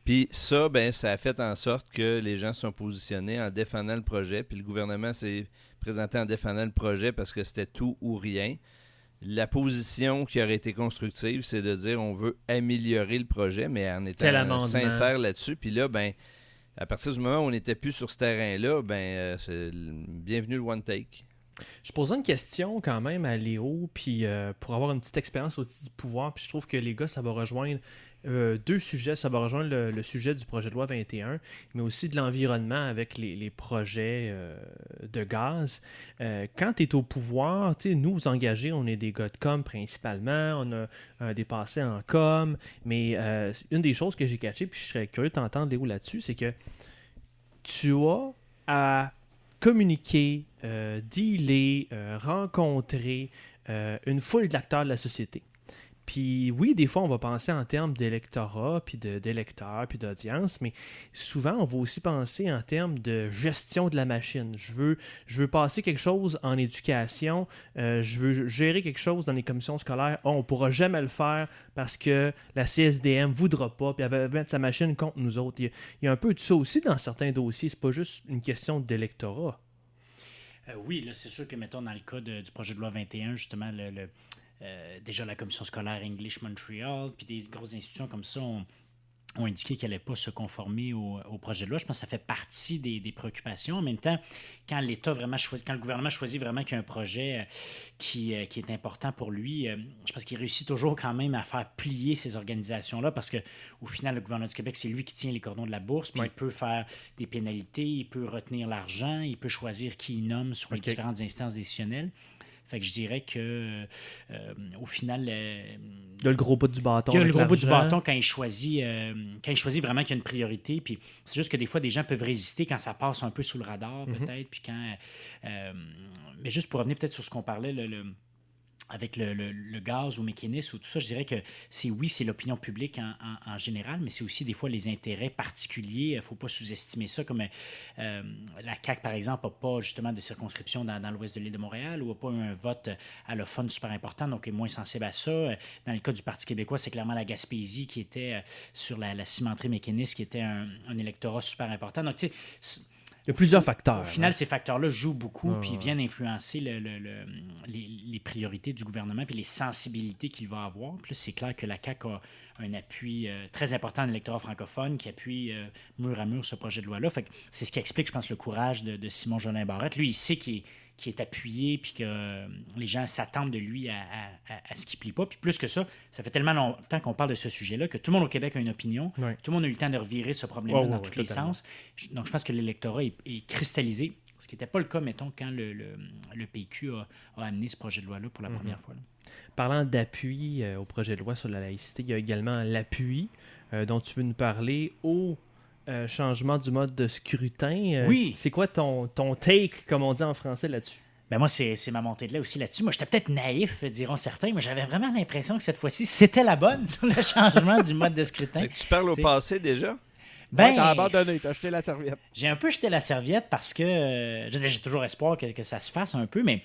Puis ça, ben, ça a fait en sorte que les gens se sont positionnés en défendant le projet, puis le gouvernement s'est présenté en défendant le projet parce que c'était tout ou rien. La position qui aurait été constructive, c'est de dire on veut améliorer le projet, mais en étant sincère là-dessus. Puis là, ben, à partir du moment où on n'était plus sur ce terrain-là, ben, euh, c'est bienvenue le one take. Je posais une question quand même à Léo, puis euh, pour avoir une petite expérience aussi du pouvoir, puis je trouve que les gars, ça va rejoindre euh, deux sujets. Ça va rejoindre le, sujet du projet de loi 21, mais aussi de l'environnement avec les, projets euh, de gaz. Quand tu es au pouvoir, nous, engagés, on est des gars de com principalement, on a des passés en com, mais une des choses que j'ai catché, puis je serais curieux de t'entendre, Léo, là-dessus, c'est que tu as à communiquer, euh, dealer, euh, rencontrer euh, une foule d'acteurs de la société. Puis oui, des fois, on va penser en termes d'électorat, puis d'électeurs, puis d'audience, mais souvent, on va aussi penser en termes de gestion de la machine. Je veux, passer quelque chose en éducation, euh, je veux gérer quelque chose dans les commissions scolaires. Oh, on ne pourra jamais le faire parce que la CSDM ne voudra pas, puis elle va mettre sa machine contre nous autres. Il y a, un peu de ça aussi dans certains dossiers. C'est pas juste une question d'électorat. Euh, oui, c'est sûr que, mettons, dans le cas du projet de loi 21, justement, le, euh, déjà la commission scolaire English Montreal, puis des grosses institutions comme ça ont, ont indiqué qu'elle n'allait pas se conformer au, au projet de loi. Je pense que ça fait partie des, des préoccupations. En même temps, quand l'État vraiment choisit, quand le gouvernement choisit vraiment qu'il y a un projet euh, qui, euh, qui est important pour lui, je pense qu'il réussit toujours quand même à faire plier ces organisations-là parce que au final, le gouvernement du Québec, c'est lui qui tient les cordons de la bourse, puis il peut faire des pénalités, il peut retenir l'argent, il peut choisir qui il nomme sur les différentes instances décisionnelles. Fait que je dirais que euh, au final, euh, Il y a le gros bout du bâton. il y a le gros bout du bâton quand il choisit, euh, quand il choisit vraiment qu'il y a une priorité. Puis c'est juste que des fois, des gens peuvent résister quand ça passe un peu sous le radar, Mhm. peut-être. Puis quand, mais juste pour revenir peut-être sur ce qu'on parlait, le, le- avec le, gaz ou mécanisme ou tout ça, je dirais que c'est oui, c'est l'opinion publique en, général, mais c'est aussi des fois les intérêts particuliers. Il ne faut pas sous-estimer ça. Comme euh, la CAQ, par exemple, n'a pas justement de circonscription dans, l'ouest de l'île de Montréal ou n'a pas eu un vote allophone super important, donc est moins sensible à ça. Dans le cas du Parti québécois, c'est clairement la Gaspésie qui était euh, sur la, cimenterie mécaniste, qui était un, un électorat super important. Donc, tu sais, Il y a plusieurs facteurs. au final, ces facteurs-là jouent beaucoup Ouais, puis viennent influencer le- le- le- les, les priorités du gouvernement puis les sensibilités qu'il va avoir. Puis c'est clair que la CAQ a un appui euh, très important de l'électorat francophone qui appuie euh, mur à mur ce projet de loi-là. Fait c'est ce qui explique, je pense, le courage de, de Simon Jolin Barrette. Lui, il sait qu'il est, qu'il est appuyé puis que euh, les gens s'attendent de lui à, à- à- ce qu'il plie pas. Puis plus que ça, ça fait tellement longtemps qu'on parle de ce sujet-là que tout le monde au Québec a une opinion. Tout le monde a eu le temps de revirer ce problème-là dans tous les totalement. sens. Donc, je pense que l'électorat est, est cristallisé, ce qui n'était pas le cas, mettons, quand le, le- le PQ a, a amené ce projet de loi-là pour la Mhm. première fois. là. Parlant d'appui euh, au projet de loi sur la laïcité, il y a également l'appui euh, dont tu veux nous parler au euh, changement du mode de scrutin. Euh, Oui. C'est quoi ton, ton take, comme on dit en français, là-dessus? Ben moi, c'est c'est ma montée de lait aussi là-dessus. Moi, j'étais peut-être naïf, diront certains, mais j'avais vraiment l'impression que cette fois-ci, c'était la bonne sur le changement du mode de scrutin. Tu parles au passé déjà? Ben, Ben, t'as abandonné, t'as jeté la serviette. j'ai un peu jeté la serviette parce que euh, je veux dire, j'ai toujours espoir que, que ça se fasse un peu, mais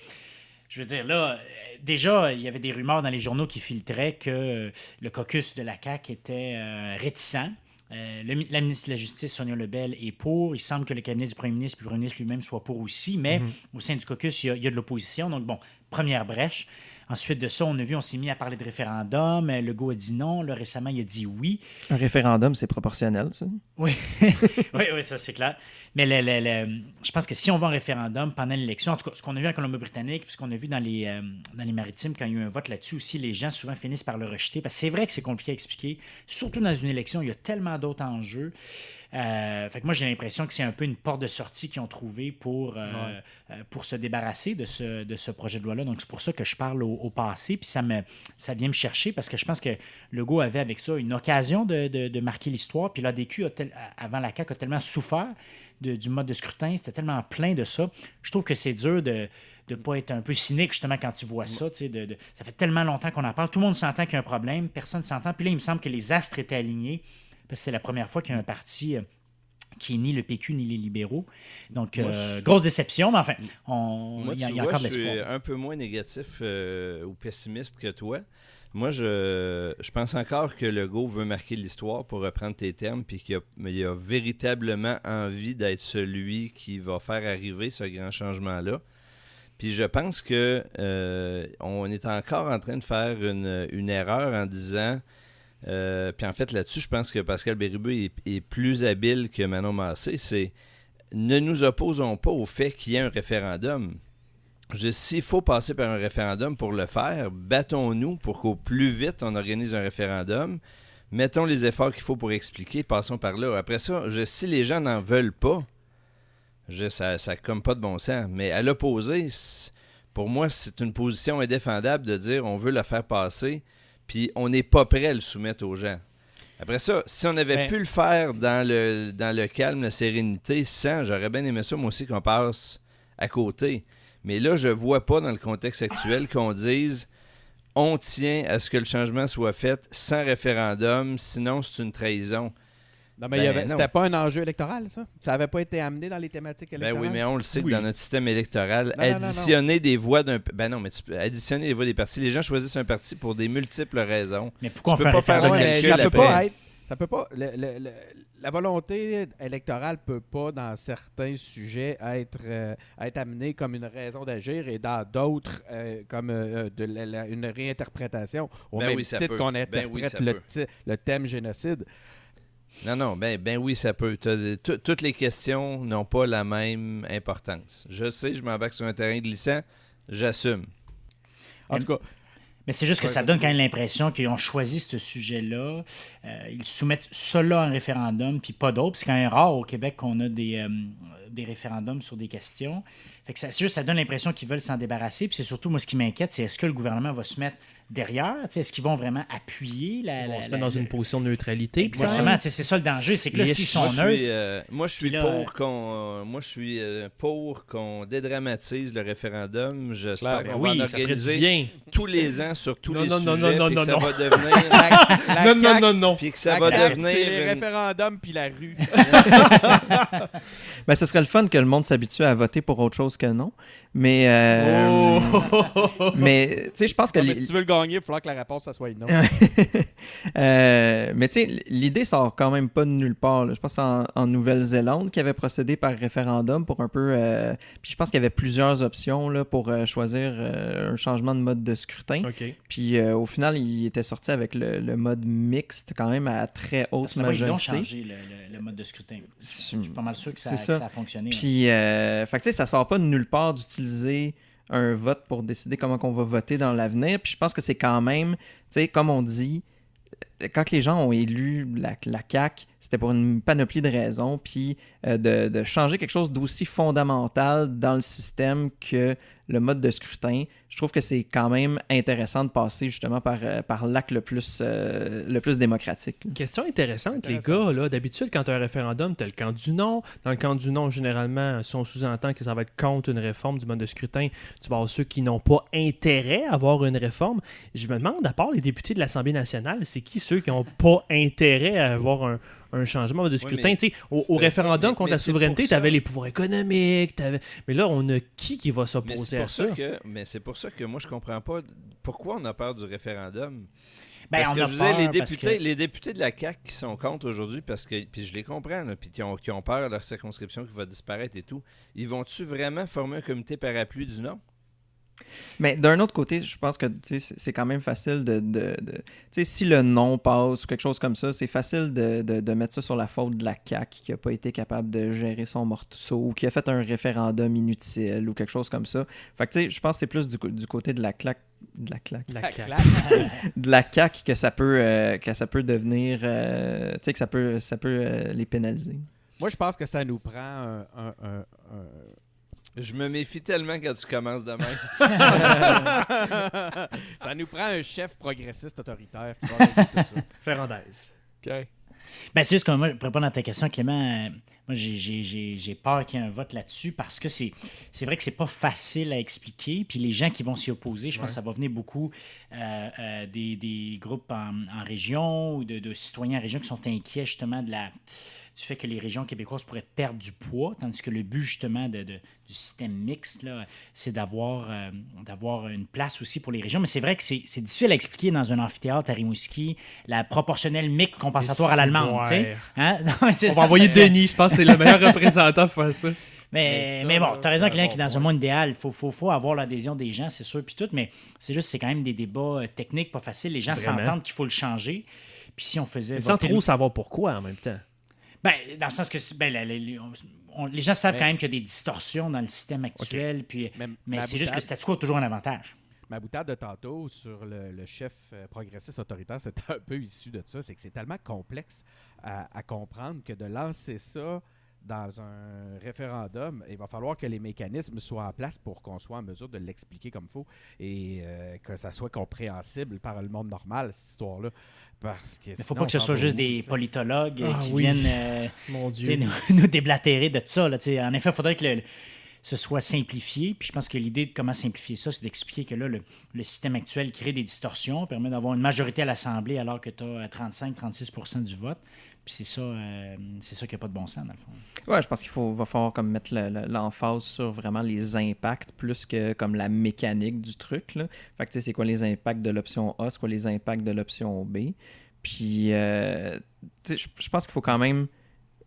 je veux dire, là, euh, déjà, il y avait des rumeurs dans les journaux qui filtraient que le caucus de la CAQ était euh, réticent. Euh, le la ministre de la Justice, Sonia Lebel, est pour. Il semble que le cabinet du premier ministre puis le premier ministre lui-même soit pour aussi, mais au sein du caucus, il y a, il y a de l'opposition. Donc, bon, première brèche. Ensuite de ça, on a vu, on s'est mis à parler de référendum. Euh, Legault a dit non. Là, récemment, il a dit oui. Un référendum, c'est proportionnel, ça. Oui, oui, oui, ça c'est clair. Mais le- le- le- je pense que si on va en référendum pendant l'élection, en tout cas, ce qu'on a vu en Colombie-Britannique, puis ce qu'on a vu dans les, euh, dans les maritimes, quand il y a eu un vote là-dessus aussi, les gens souvent finissent par le rejeter. Parce que c'est vrai que c'est compliqué à expliquer. Surtout dans une élection, il y a tellement d'autres enjeux. Euh, fait que moi, j'ai l'impression que c'est un peu une porte de sortie qu'ils ont trouvé pour, euh, pour se débarrasser de ce, de ce projet de loi-là. Donc, c'est pour ça que je parle au, au passé. Puis ça, me, ça vient me chercher parce que je pense que Legault avait avec ça une occasion de, de- de marquer l'histoire. Puis l'ADQ, a tel- avant la CAQ, a tellement souffert de- du mode de scrutin. C'était tellement plein de ça. Je trouve que c'est dur de ne pas être un peu cynique justement quand tu vois ça. De, de- ça fait tellement longtemps qu'on en parle. Tout le monde s'entend qu'il y a un problème. Personne ne s'entend. Puis là, il me semble que les astres étaient alignés. Parce que c'est la première fois qu'il y a un parti euh, qui est ni le PQ ni les libéraux. Donc, Moi, euh, je- grosse déception, mais enfin, il y a, tu il y a vois, encore de je suis l'espoir. un peu moins négatif euh, ou pessimiste que toi. Moi, je, je pense encore que Legault veut marquer l'histoire, pour reprendre tes termes, puis qu'il a, véritablement envie d'être celui qui va faire arriver ce grand changement-là. Puis je pense que euh, on est encore en train de faire une, erreur en disant. euh, puis en fait, là-dessus, je pense que Pascal Bérubé est, est plus habile que Manon Massé. C'est ne nous opposons pas au fait qu'il y ait un référendum. S'il faut passer par un référendum pour le faire, battons-nous pour qu'au plus vite on organise un référendum. Mettons les efforts qu'il faut pour expliquer, passons par là. Après ça, je- si les gens n'en veulent pas, je, ça n'a comme pas de bon sens. Mais à l'opposé, pour moi, c'est une position indéfendable de dire on veut la faire passer, puis on n'est pas prêt à le soumettre aux gens. Après ça, si on avait Mais- pu le faire dans le, dans le calme, la sérénité, sans, j'aurais bien aimé ça, moi aussi, qu'on passe à côté. Mais là, je vois pas dans le contexte actuel qu'on dise on tient à ce que le changement soit fait sans référendum, sinon c'est une trahison. Non, mais il y Ben, avait- non. c'était pas un enjeu électoral, ça? Ça n'avait pas été amené dans les thématiques Ben électorales? oui, mais on le sait Oui. que dans notre système électoral, Non, non, non, non. additionner des voix d'un. Ben non, mais tu peux additionner les voix des partis. Les gens choisissent un parti pour des multiples raisons. Mais pourquoi tu on peux fait un pas faire le référendum? ouais, mais calcul ça peut après. pas être. Ça peut pas. le- le- le- la volonté électorale peut pas, dans certains sujets, être, euh, être amenée comme une raison d'agir et dans d'autres, euh, comme euh, de la- la- une réinterprétation. Au Ben même oui, titre qu'on Ben interprète oui, le, thème génocide. Non, non, ben, ben oui, ça peut. Toutes les questions n'ont pas la même importance. Je sais, je m'embarque sur un terrain glissant, j'assume. En tout cas, Mais c'est juste que Ouais, ça donne quand même l'impression qu'ils ont choisi ce sujet-là. Euh, ils soumettent cela en référendum, puis pas d'autres. C'est quand même rare au Québec qu'on a des, euh, des référendums sur des questions. Fait que ça, c'est juste, ça donne l'impression qu'ils veulent s'en débarrasser. Puis c'est surtout, moi, ce qui m'inquiète, c'est est-ce que le gouvernement va se mettre derrière? Est-ce qu'ils vont vraiment appuyer la. On la- se la- met dans la- une position de neutralité. Exactement, c'est ça le danger. C'est que là, s'ils sont moi, je neutres. suis, euh, moi, je suis là, pour qu'on, euh, moi, je suis euh, pour qu'on dédramatise le référendum. J'espère qu'on Ben oui, va en organiser bien. tous les ans sur tous Non, les non, non, sujets, non, non, ça non. va devenir, la, la Non, non, CAQ, non, non. puis que ça la va CAQ, devenir c'est les une- référendums puis la rue. Ben, ce serait le fun que le monde s'habitue à voter pour autre chose que non. Mais, euh, mais tu sais, je pense que Non, les- si tu veux le gagner, il va falloir que la réponse, ça soit non. Euh, mais tu sais, l'idée sort quand même pas de nulle part. là. Je pense en, en Nouvelle-Zélande qui avait procédé par référendum pour un peu. euh, puis je pense qu'il y avait plusieurs options là, pour euh, choisir euh, un changement de mode de scrutin. Puis euh, au final, il était sorti avec le, le mode mixte quand même à très haute Parce là-bas, ils majorité. changé, le, le- le mode de scrutin. Je suis pas mal sûr que ça, que a fonctionné. Puis, euh, fait que, tu sais, ça sort pas de nulle part d'utiliser un vote pour décider comment on va voter dans l'avenir. Puis je pense que c'est quand même, tu sais, comme on dit, quand les gens ont élu la, la CAQ, c'était pour une panoplie de raisons, puis euh, de, de changer quelque chose d'aussi fondamental dans le système que le mode de scrutin. Je trouve que c'est quand même intéressant de passer justement par, euh, par l'acte le plus, euh, le plus démocratique. là. Question intéressante, les gars. Là, d'habitude, quand tu as un référendum, tu as le camp du non. Dans le camp du non, généralement, si on sous-entend que ça va être contre une réforme du mode de scrutin, tu vas avoir ceux qui n'ont pas intérêt à avoir une réforme. Je me demande, à part les députés de l'Assemblée nationale, c'est qui ceux qui n'ont pas intérêt à avoir un, un changement de scrutin? au, au référendum mais- contre mais la souveraineté, tu avais les pouvoirs économiques. t'avais- Mais là, on a qui qui va Mais s'opposer à ça? que, mais c'est pour ça que moi je comprends pas pourquoi on a peur du référendum. Ben, parce que je dire, les députés, que- les députés de la CAQ qui sont contre aujourd'hui, parce que, puis je les comprends, là, puis qui ont, qui ont peur de leur circonscription qui va disparaître et tout, ils vont-tu vraiment former un comité parapluie du non? Mais d'un autre côté, je pense que c'est quand même facile de. de- si le non passe ou quelque chose comme ça, c'est facile de, de- de mettre ça sur la faute de la CAQ qui n'a pas été capable de gérer son morceau ou qui a fait un référendum inutile ou quelque chose comme ça. Fait que tu sais, je pense que c'est plus du, côté de la claque. De la claque. La claque. claque. De la CAQ que ça peut, euh, que ça peut devenir. euh, tu sais, que ça peut, ça peut euh, les pénaliser. Moi, je pense que ça nous prend un- un- un- un, Je me méfie tellement quand tu commences demain. ça nous prend un chef progressiste autoritaire qui va régler tout ça. Ferrandaise. OK. Ben, c'est juste que moi, pour répondre à ta question, Clément, euh, moi, j'ai- j'ai j'ai- j'ai peur qu'il y ait un vote là-dessus parce que c'est c'est vrai que c'est pas facile à expliquer. Puis les gens qui vont s'y opposer, je pense que ça va venir beaucoup euh, euh, des, des groupes en, en région ou de, de citoyens en région qui sont inquiets justement de la du fait que les régions québécoises pourraient perdre du poids, tandis que le but justement de, de- du système mixte, c'est d'avoir euh, d'avoir une place aussi pour les régions. Mais c'est vrai que c'est difficile à expliquer dans un amphithéâtre à Rimouski, la proportionnelle mixte compensatoire à l'allemande. Hein? On va envoyer Denis, je pense que c'est le meilleur représentant pour faire ça. Mais, Mais ça, mais bon, tu as raison, Clément, bon qui est dans un monde idéal, il faut, faut, faut avoir l'adhésion des gens, c'est sûr, puis tout, mais c'est juste, c'est quand même des débats euh, techniques pas faciles. Les gens s'entendent qu'il faut le changer. Puis si on faisait. Mais sans voter trop savoir pourquoi en même temps. Ben, dans le sens que ben, la- la- les, on- on- les gens savent Mais- quand même qu'il y a des distorsions dans le système actuel, puis, Mais, mais ma c'est juste que le statu quo a toujours un avantage. Ma boutade de tantôt sur le, le chef euh, progressiste autoritaire, c'est un peu issu de ça. C'est que c'est tellement complexe à, à comprendre que de lancer ça dans un référendum, il va falloir que les mécanismes soient en place pour qu'on soit en mesure de l'expliquer comme il faut et euh, que ça soit compréhensible par le monde normal, cette histoire-là. Parce que Il ne faut sinon, pas que ce soit juste des politologues euh, Ah qui oui. viennent euh, Mon Dieu. nous, nous déblatérer de ça. Là, en effet, il faudrait que le- ce soit simplifié. Puis je pense que l'idée de comment simplifier ça, c'est d'expliquer que là, le, le système actuel crée des distorsions, permet d'avoir une majorité à l'Assemblée alors que tu as 35-36% du vote. Puis c'est ça, euh, c'est ça qui n'a pas de bon sens, dans le fond. Ouais, je pense qu'il faut, va falloir comme mettre le- le- l'emphase sur vraiment les impacts plus que comme la mécanique du truc. Là. Fait que tu sais, c'est quoi les impacts de l'option A, c'est quoi les impacts de l'option B? Puis, euh, je je pense qu'il faut quand même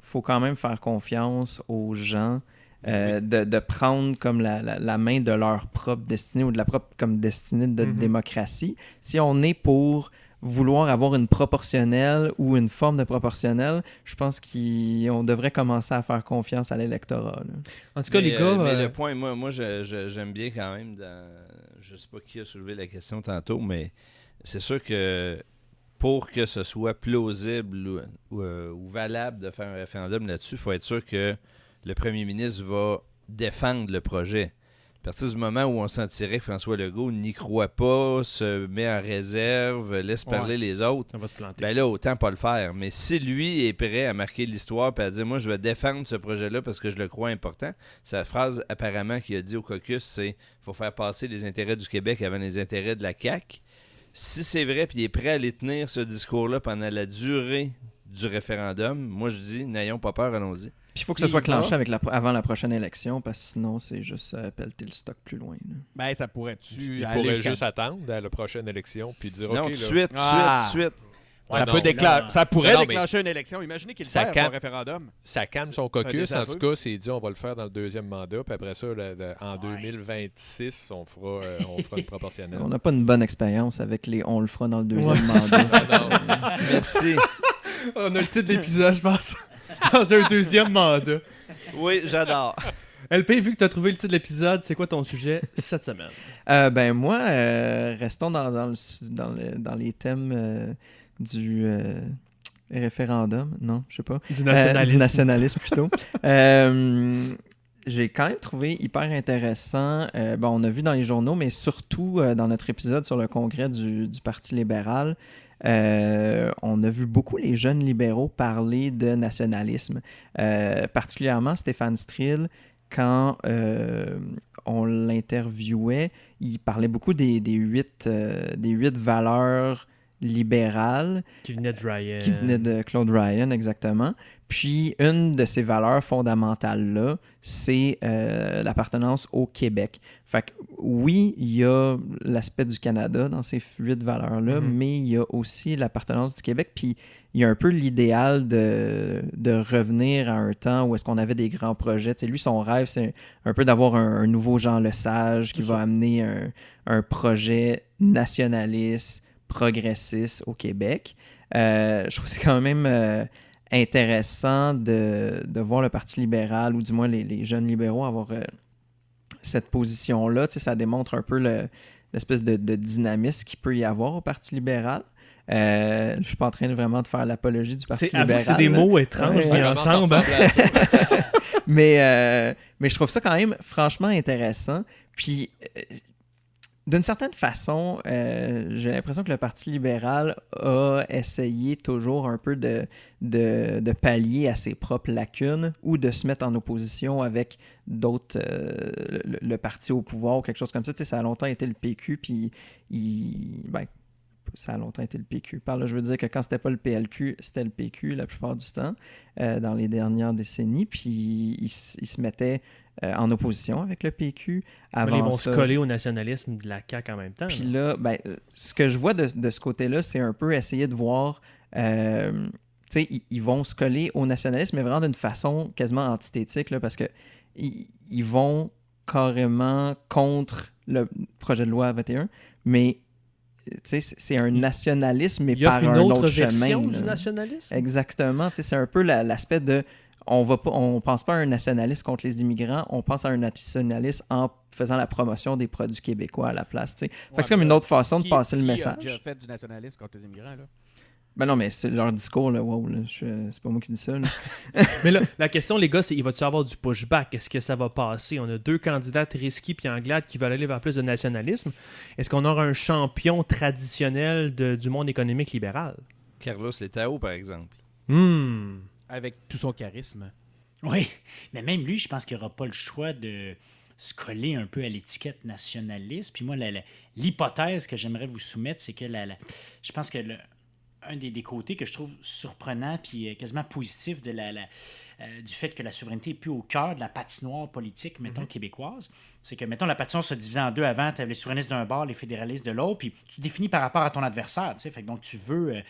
faut quand même faire confiance aux gens euh, de, de prendre comme la, la- la main de leur propre destinée ou de la propre comme destinée de Mhm. démocratie. Si on est pour vouloir avoir une proportionnelle ou une forme de proportionnelle, je pense qu'on devrait commencer à faire confiance à l'électorat. En tout cas, Mais, les gars. euh, mais euh, le point, moi, moi je- je- j'aime bien quand même. Dans, je sais pas qui a soulevé la question tantôt, mais c'est sûr que pour que ce soit plausible ou, ou, euh, ou valable de faire un référendum là-dessus, il faut être sûr que le premier ministre va défendre le projet. À partir du moment où on sentirait que François Legault n'y croit pas, se met en réserve, laisse parler les autres, On va se planter. ben là, autant pas le faire. Mais si lui est prêt à marquer l'histoire et à dire Moi, je vais défendre ce projet-là parce que je le crois important, sa phrase apparemment qu'il a dit au caucus, c'est faut faire passer les intérêts du Québec avant les intérêts de la CAQ. Si c'est vrai puis il est prêt à aller tenir ce discours-là pendant la durée du référendum, moi je dis n'ayons pas peur, allons-y. Puis il faut que ce soit clenché avec la, avant la prochaine élection, parce que sinon, c'est juste euh, pelleter le stock plus loin. là. Ben, ça pourrait-tu Il aller pourrait jusqu'à- juste attendre à la prochaine élection puis dire non, OK, tout de là, suite, tout de Ah. suite, tout de suite. Ouais, ça, non, peut c'est décla- là- ça pourrait Non, mais- déclencher une élection. Imaginez qu'il Ça can- son référendum. ça calme son caucus. En tout cas, c'est dit on va le faire dans le deuxième mandat. Puis après ça, le- le- en 2026, on fera, euh, on fera une proportionnelle. On n'a pas une bonne expérience avec les on le fera dans le deuxième mandat. Non. Merci. On a le titre de l'épisode, je pense. Dans un deuxième mandat. oui, j'adore. LP, vu que tu as trouvé le titre de l'épisode, c'est quoi ton sujet cette semaine? Euh, ben moi, euh, restons dans, dans, le dans, le- dans les thèmes euh, du euh, référendum. Non, je sais pas. Du Euh, nationalisme. du nationalisme plutôt. Euh, j'ai quand même trouvé hyper intéressant. euh, bon, on a vu dans les journaux, mais surtout euh, dans notre épisode sur le congrès du, du Parti libéral, euh, on a vu beaucoup les jeunes libéraux parler de nationalisme. Euh, particulièrement Stéphane Strill, quand euh, on l'interviewait, il parlait beaucoup des, huit, des huit valeurs libéral Qui venait de Ryan. qui venait de Claude Ryan, exactement. Puis une de ces valeurs fondamentales-là, c'est euh, l'appartenance au Québec. Fait que oui, il y a l'aspect du Canada dans ces huit valeurs-là, Mhm. mais il y a aussi l'appartenance du Québec. Puis il y a un peu l'idéal de, de revenir à un temps où est-ce qu'on avait des grands projets. Lui, son rêve, c'est un peu d'avoir un, un nouveau Jean Lesage qui va amener un, un projet nationaliste, progressiste au Québec. Euh, je trouve que c'est quand même euh, intéressant de, de voir le Parti libéral, ou du moins les, les jeunes libéraux, avoir euh, cette position-là. Tu sais, ça démontre un peu le- l'espèce de, de dynamisme qu'il peut y avoir au Parti libéral. Euh, je suis pas en train de vraiment de faire l'apologie du Parti C'est libéral. c'est des là. mots étranges Ouais. mis ensemble. hein. mais, euh, mais je trouve ça quand même franchement intéressant. Puis, euh, d'une certaine façon, euh, j'ai l'impression que le Parti libéral a essayé toujours un peu de, pallier à ses propres lacunes ou de se mettre en opposition avec d'autres, euh, le, parti au pouvoir ou quelque chose comme ça. Ça a longtemps été le PQ, puis il, ben, ça a longtemps été le PQ. Par là, je veux dire que quand c'était pas le PLQ, c'était le PQ la plupart du temps, euh, dans les dernières décennies. Puis il, s- il se mettait euh, en opposition avec le PQ. Mais Avant ils vont ça. se coller au nationalisme de la CAQ en même temps. Puis là. ben, euh, ce que je vois de, de ce côté-là, c'est un peu essayer de voir. euh, tu sais, ils, ils vont se coller au nationalisme, mais vraiment d'une façon quasiment antithétique, là, parce que ils, ils vont carrément contre le projet de loi 21, mais c'est un nationalisme, mais par une un autre, autre version chemin. du nationalisme? Exactement. C'est un peu la- l'aspect de. On va pas, on pense pas à un nationaliste contre les immigrants, on pense à un nationaliste en faisant la promotion des produits québécois à la place. Ouais, c'est comme une autre façon de Qui- passer le qui a message. déjà fait du nationalisme contre les immigrants, là? Ben non, mais c'est leur discours, là, wow, là, je- c'est pas moi qui dis ça. là. Mais là, la question, les gars, c'est il va-tu avoir du pushback? Est-ce que ça va passer? On a deux candidats, Risky et Anglade, qui veulent aller vers plus de nationalisme. Est-ce qu'on aura un champion traditionnel de- du monde économique libéral? Carlos Letao, par exemple. Hmm. Avec tout son charisme. Oui, mais même lui, je pense qu'il n'aura pas le choix de se coller un peu à l'étiquette nationaliste. Puis moi, la- la- l'hypothèse que j'aimerais vous soumettre, c'est que la, la- je pense que le- un des, côtés que je trouve surprenant puis euh, quasiment positif de la- euh, du fait que la souveraineté est plus au cœur de la patinoire politique, mettons, québécoise, c'est que, mettons, la patinoire se divisait en deux avant, tu avais les souverainistes d'un bord, les fédéralistes de l'autre, puis tu définis par rapport à ton adversaire, fait que donc tu veux, euh,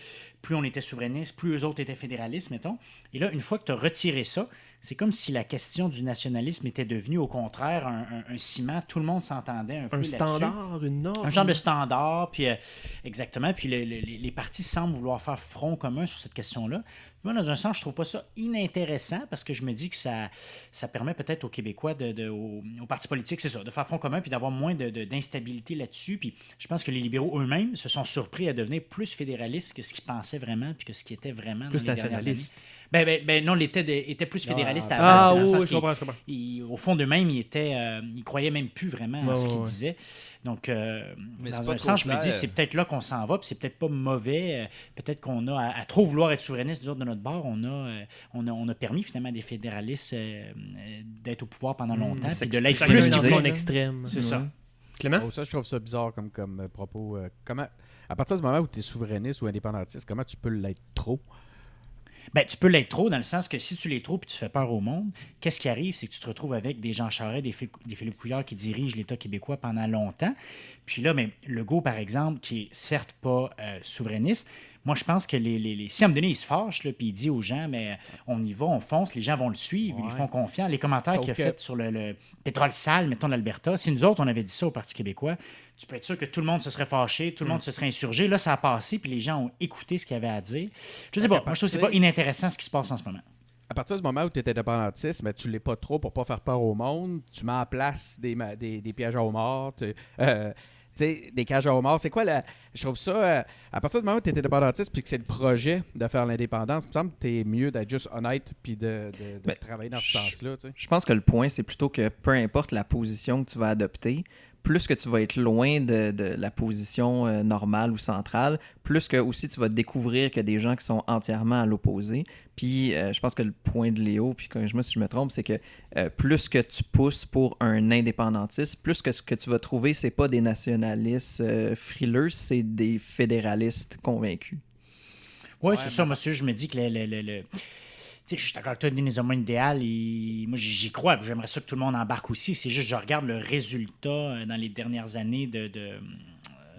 plus on était souverainiste, plus eux autres étaient fédéralistes, mettons. Et là, une fois que tu as retiré ça, c'est comme si la question du nationalisme était devenue, au contraire, un, un- un ciment. Tout le monde s'entendait un, peu Un standard, une norme. Un genre de standard, puis euh, exactement. Puis le- le- les les partis semblent vouloir faire front commun sur cette question-là. Moi, dans un sens, je trouve pas ça inintéressant parce que je me dis que ça, ça permet peut-être aux Québécois, de, de- aux, aux partis politiques, c'est ça, de faire front commun puis d'avoir moins de- de- d'instabilité là-dessus. Puis je pense que les libéraux eux-mêmes se sont surpris à devenir plus fédéralistes que ce qu'ils pensaient vraiment puis que ce qui était vraiment Plus dans les dernières nationaliste. années. Ben, ben, ben non, de- étaient plus fédéralistes ah, avant. Ah oui, je comprends, je comprends. ils- au fond d'eux-mêmes, ils étaient, euh, ils croyaient même plus vraiment à ce qu'ils disaient. Donc, euh, c'est dans un sens, je me dis, c'est peut-être là qu'on s'en va, puis c'est peut-être pas mauvais. euh, peut-être qu'on a, à, à trop vouloir être souverainiste, de notre bord, on a, euh, on a, on a permis finalement à des fédéralistes euh, d'être au pouvoir pendant longtemps, puis de l'être plus qu'ils extrême. C'est ça. Clément? Oh, ça, je trouve ça bizarre comme, comme propos. euh, comment, à partir du moment où tu es souverainiste ou indépendantiste, comment tu peux l'être trop? Ben, tu peux l'être trop dans le sens que si tu l'es trop puis tu fais peur au monde, qu'est-ce qui arrive? C'est que tu te retrouves avec des Jean Charest, des, Phil- des Philippe Couillard qui dirigent l'État québécois pendant longtemps. Puis là, mais Legault, par exemple, qui est certes pas euh, souverainiste, moi, je pense que les, les, les- si à un moment donné, il se fâche, là, puis il dit aux gens, mais on y va, on fonce, les gens vont le suivre, ils font confiance. Les commentaires qu'il a que- fait sur le, le pétrole sale, mettons, l'Alberta, si nous autres, on avait dit ça au Parti québécois, tu peux être sûr que tout le monde se serait fâché, tout le monde se serait insurgé. Là, ça a passé, puis les gens ont écouté ce qu'il y avait à dire. Je sais pas, moi, je trouve que c'est pas inintéressant ce qui se passe en ce moment. À partir du moment où tu es indépendantiste, mais tu l'es pas trop pour pas faire peur au monde, tu mets en place des, ma- des, des pièges à tu euh, des cages à homards. C'est quoi la. Je trouve ça. euh, à partir du moment où tu es indépendantiste puis que c'est le projet de faire l'indépendance, il me semble que tu es mieux d'être juste honnête puis de, de- de Ben, travailler dans ce sens-là. Je pense que le point, c'est plutôt que peu importe la position que tu vas adopter, plus que tu vas être loin de, de la position euh, normale ou centrale, plus que aussi tu vas découvrir qu'il y a des gens qui sont entièrement à l'opposé. Puis euh, je pense que le point de Léo, puis corrige-moi si je me trompe, c'est que euh, plus que tu pousses pour un indépendantiste, plus que ce que tu vas trouver, c'est pas des nationalistes euh, frileux, c'est des fédéralistes convaincus. Oui, c'est ça, monsieur. Je me dis que le. le, le, le- Tu sais, je suis d'accord avec toi, Denis Homo idéal. Et moi, j'y crois. J'aimerais ça que tout le monde embarque aussi. C'est juste, je regarde le résultat euh, dans les dernières années de. de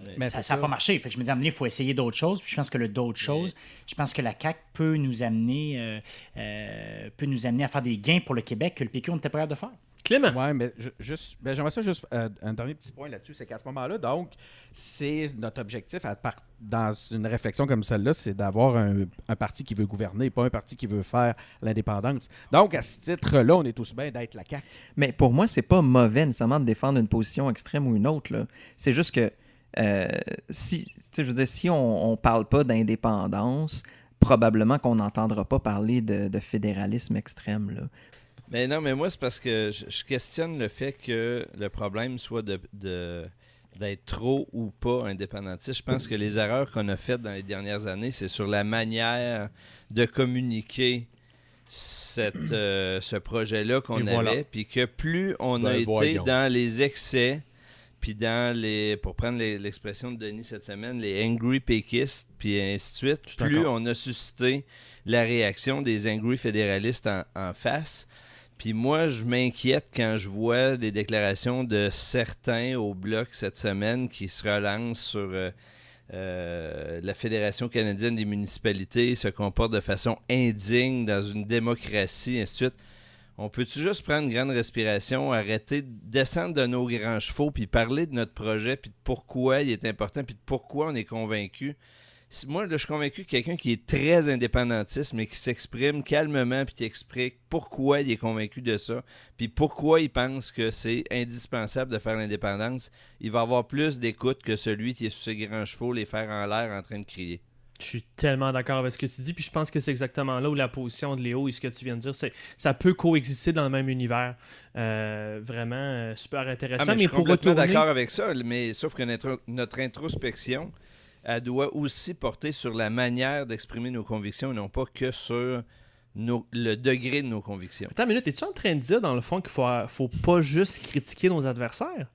euh, Mais ça n'a pas marché. Fait que je me dis, à il faut essayer d'autres choses. Puis je pense que le d'autres choses, je pense que la CAQ peut nous amener euh, euh, peut nous amener à faire des gains pour le Québec que le PQ, on était pas capable de faire. Clément? Ouais, mais ju- juste, ben, j'aimerais ça juste euh, un dernier petit point là-dessus, c'est qu'à ce moment-là, donc, c'est notre objectif à part- dans une réflexion comme celle-là, c'est d'avoir un, un parti qui veut gouverner, pas un parti qui veut faire l'indépendance. Donc, à ce titre-là, on est tous bien d'être la CAQ. Mais pour moi, c'est pas mauvais nécessairement de défendre une position extrême ou une autre. C'est juste que euh, si, je veux dire, si on ne parle pas d'indépendance, probablement qu'on n'entendra pas parler de, de fédéralisme extrême. Là. Mais non, mais moi, c'est parce que je, je questionne le fait que le problème soit de, de- d'être trop ou pas indépendantiste. Je pense que les erreurs qu'on a faites dans les dernières années, c'est sur la manière de communiquer cette, euh, ce projet-là qu'on avait, voilà. puis que plus on Ben, a été voyons. dans les excès, puis dans les, pour prendre l'expression de Denis cette semaine, les angry péquistes, puis ainsi de suite, plus on a suscité la réaction des angry fédéralistes en, en face. Puis moi, je m'inquiète quand je vois des déclarations de certains au bloc cette semaine qui se relancent sur euh, euh, la Fédération canadienne des municipalités se comporte de façon indigne dans une démocratie, ainsi de suite. On peut-tu juste prendre une grande respiration, arrêter de descendre de nos grands chevaux, puis parler de notre projet, puis de pourquoi il est important, puis de pourquoi on est convaincu. Moi, je suis convaincu que quelqu'un qui est très indépendantiste, mais qui s'exprime calmement, puis qui explique pourquoi il est convaincu de ça, puis pourquoi il pense que c'est indispensable de faire l'indépendance, il va avoir plus d'écoute que celui qui est sur ses grands chevaux, les faire en l'air en train de crier. Je suis tellement d'accord avec ce que tu dis, puis je pense que c'est exactement là où la position de Léo et ce que tu viens de dire, c'est ça peut coexister dans le même univers. Euh, vraiment euh, super intéressant. Ah, mais mais je suis complètement retourner, d'accord avec ça, mais sauf que notre, notre introspection, elle doit aussi porter sur la manière d'exprimer nos convictions et non pas que sur nos- le degré de nos convictions. Attends une minute, es-tu en train de dire dans le fond qu'il faut, faut pas juste critiquer nos adversaires?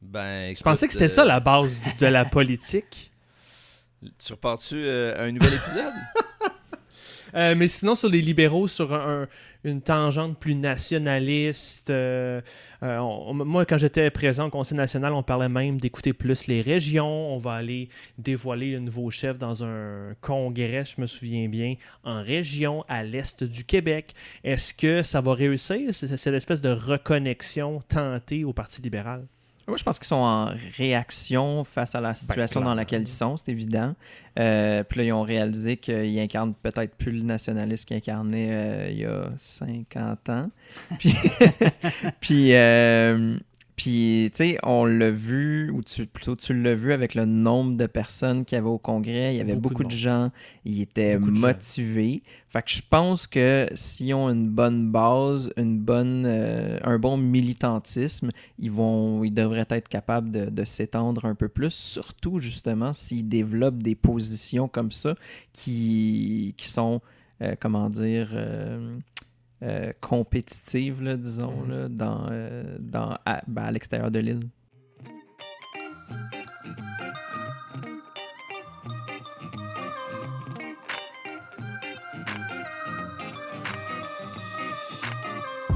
Ben, Je pensais que c'était ça euh, la base de la politique. Tu repars-tu euh, à un nouvel épisode? Euh, mais sinon, sur les libéraux, sur un- un- une tangente plus nationaliste, euh, euh, moi, quand j'étais présent au Conseil national, on parlait même d'écouter plus les régions. On va aller dévoiler un nouveau chef dans un congrès, je me souviens bien, en région, à l'est du Québec. Est-ce que ça va réussir, cette espèce de reconnexion tentée au Parti libéral? Moi, je pense qu'ils sont en réaction face à la situation dans laquelle ils sont, c'est évident. Euh, puis là, ils ont réalisé qu'ils incarnent peut-être plus le nationaliste qu'ils incarnaient euh, il y a 50 ans. Puis, puis, euh, puis, tu sais, on l'a vu, ou tu, plutôt tu l'as vu avec le nombre de personnes qu'il y avait au Congrès. Il y avait Beaucoup beaucoup, de gens, ils étaient Beaucoup motivés. Fait que je pense que s'ils ont une bonne base, une bonne, euh, un bon militantisme, ils vont, ils devraient être capables de, de s'étendre un peu plus, surtout justement s'ils développent des positions comme ça qui, qui sont, euh, comment dire, euh, euh, compétitives, là, disons, Mhm. là, dans, euh, dans, à, ben, à l'extérieur de l'île.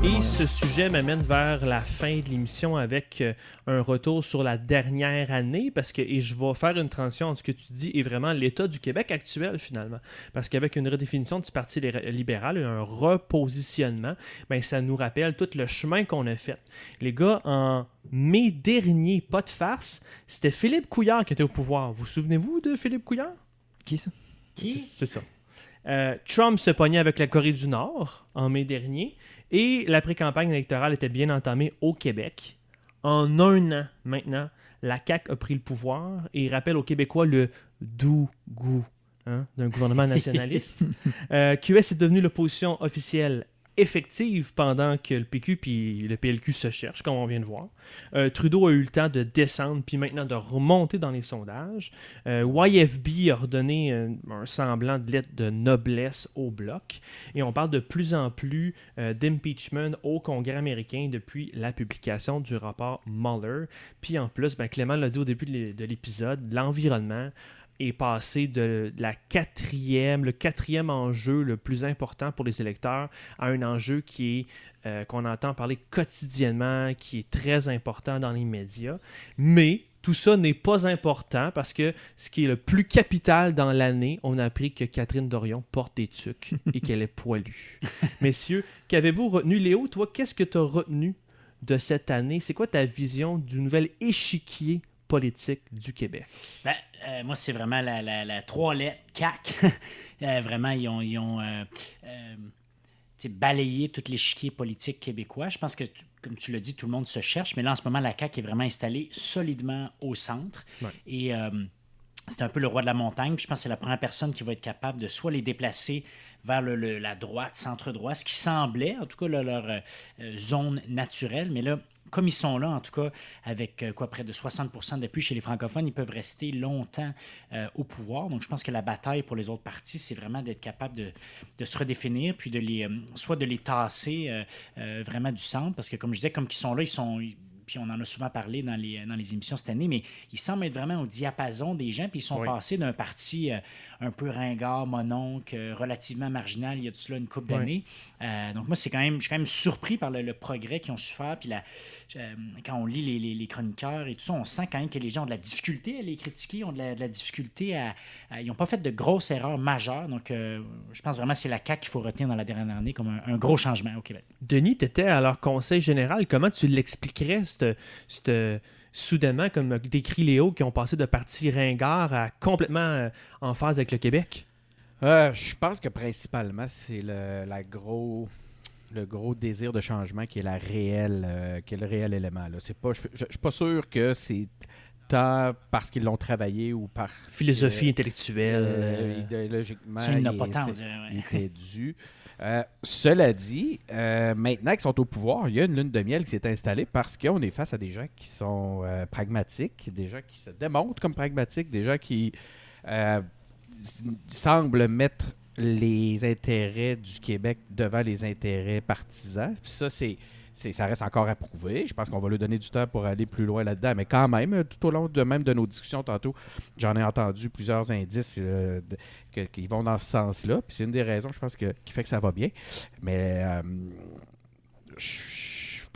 Et ce sujet m'amène vers la fin de l'émission avec euh, un retour sur la dernière année, parce que, et je vais faire une transition entre ce que tu dis et vraiment l'état du Québec actuel finalement. Parce qu'avec une redéfinition du Parti libéral et un repositionnement, ben, ça nous rappelle tout le chemin qu'on a fait. Les gars, en mai dernier, pas de farce, c'était Philippe Couillard qui était au pouvoir. Vous souvenez-vous de Philippe Couillard? Qui ça? Qui? C'est ça. Euh, Trump se pognait avec la Corée du Nord en mai dernier et la pré-campagne électorale était bien entamée au Québec. En un an maintenant, la CAQ a pris le pouvoir et rappelle aux Québécois le doux goût hein, d'un gouvernement nationaliste. Euh, QS est devenu l'opposition officielle effective pendant que le PQ puis le PLQ se cherchent, comme on vient de voir. Euh, Trudeau a eu le temps de descendre puis maintenant de remonter dans les sondages. Euh, YFB a redonné un, un semblant de lettre de noblesse au bloc. Et on parle de plus en plus euh, d'impeachment au Congrès américain depuis la publication du rapport Mueller. Puis en plus, ben, Clément l'a dit au début de l'épisode, l'environnement est passé de la quatrième, le quatrième enjeu le plus important pour les électeurs à un enjeu qui est euh, qu'on entend parler quotidiennement, qui est très important dans les médias. Mais tout ça n'est pas important parce que ce qui est le plus capital dans l'année, on a appris que Catherine Dorion porte des tucs et qu'elle est poilue. Messieurs, qu'avez-vous retenu? Léo, toi, qu'est-ce que tu as retenu de cette année? C'est quoi ta vision du nouvel échiquier politique du Québec? Ben, euh, moi, c'est vraiment la, la, la trois lettres CAC. Euh, vraiment, ils ont, ils ont euh, balayé tout l'échiquier politique québécois. Je pense que, tu- comme tu l'as dit, tout le monde se cherche, mais là, en ce moment, la CAQ est vraiment installée solidement au centre. Ouais. Et c'est un peu le roi de la montagne. Puis je pense que c'est la première personne qui va être capable de soit les déplacer vers le- le- la droite, centre-droit, ce qui semblait, en tout cas, là, leur euh, zone naturelle. Mais là, comme ils sont là, en tout cas, avec euh, quoi, près de 60% d'appui chez les francophones, ils peuvent rester longtemps euh, au pouvoir. Donc, je pense que la bataille pour les autres partis, c'est vraiment d'être capable de, se redéfinir, puis de les, euh, soit de les tasser vraiment du centre, parce que comme je disais, comme ils sont là, ils sont. Puis on en a souvent parlé dans les, dans les émissions cette année, mais ils semblent être vraiment au diapason des gens, puis ils sont Oui. passés d'un parti euh, un peu ringard, mononcle, euh, relativement marginal, il y a de cela une couple Oui. d'années. Euh, donc moi, c'est quand même, je suis quand même surpris par le, le progrès qu'ils ont su faire, puis la, euh, quand on lit les, les- les chroniqueurs et tout ça, on sent quand même que les gens ont de la difficulté à les critiquer, ont de la, de la difficulté à, à- Ils n'ont pas fait de grosses erreurs majeures. Donc, je pense vraiment que c'est la CAQ qu'il faut retenir dans la dernière année comme un, un gros changement au Québec. Denis, tu étais à leur conseil général. Comment tu l'expliquerais, cette, soudainement, comme décrit Léo, qui ont passé de parti ringard à complètement euh, en phase avec le Québec? Euh, je pense que principalement, c'est le, gros, le gros désir de changement qui est, la réelle, euh, qui est le réel élément. Là. C'est pas, je ne suis pas sûr que c'est tant parce qu'ils l'ont travaillé ou par Philosophie intellectuelle. Euh, euh, idéologiquement, il n'a pas tant, il était dû. Euh, cela dit, maintenant qu'ils sont au pouvoir, il y a une lune de miel qui s'est installée parce qu'on est face à des gens qui sont pragmatiques, des gens qui se démontrent comme pragmatiques, des gens qui semblent mettre les intérêts du Québec devant les intérêts partisans. Puis ça, c'est- ça reste encore à prouver. Je pense qu'on va lui donner du temps pour aller plus loin là-dedans. Mais quand même, euh, tout au long de même de nos discussions tantôt, j'en ai entendu plusieurs indices euh, qui vont dans ce sens-là. Puis c'est une des raisons, je pense, qui fait que ça va bien. Mais euh,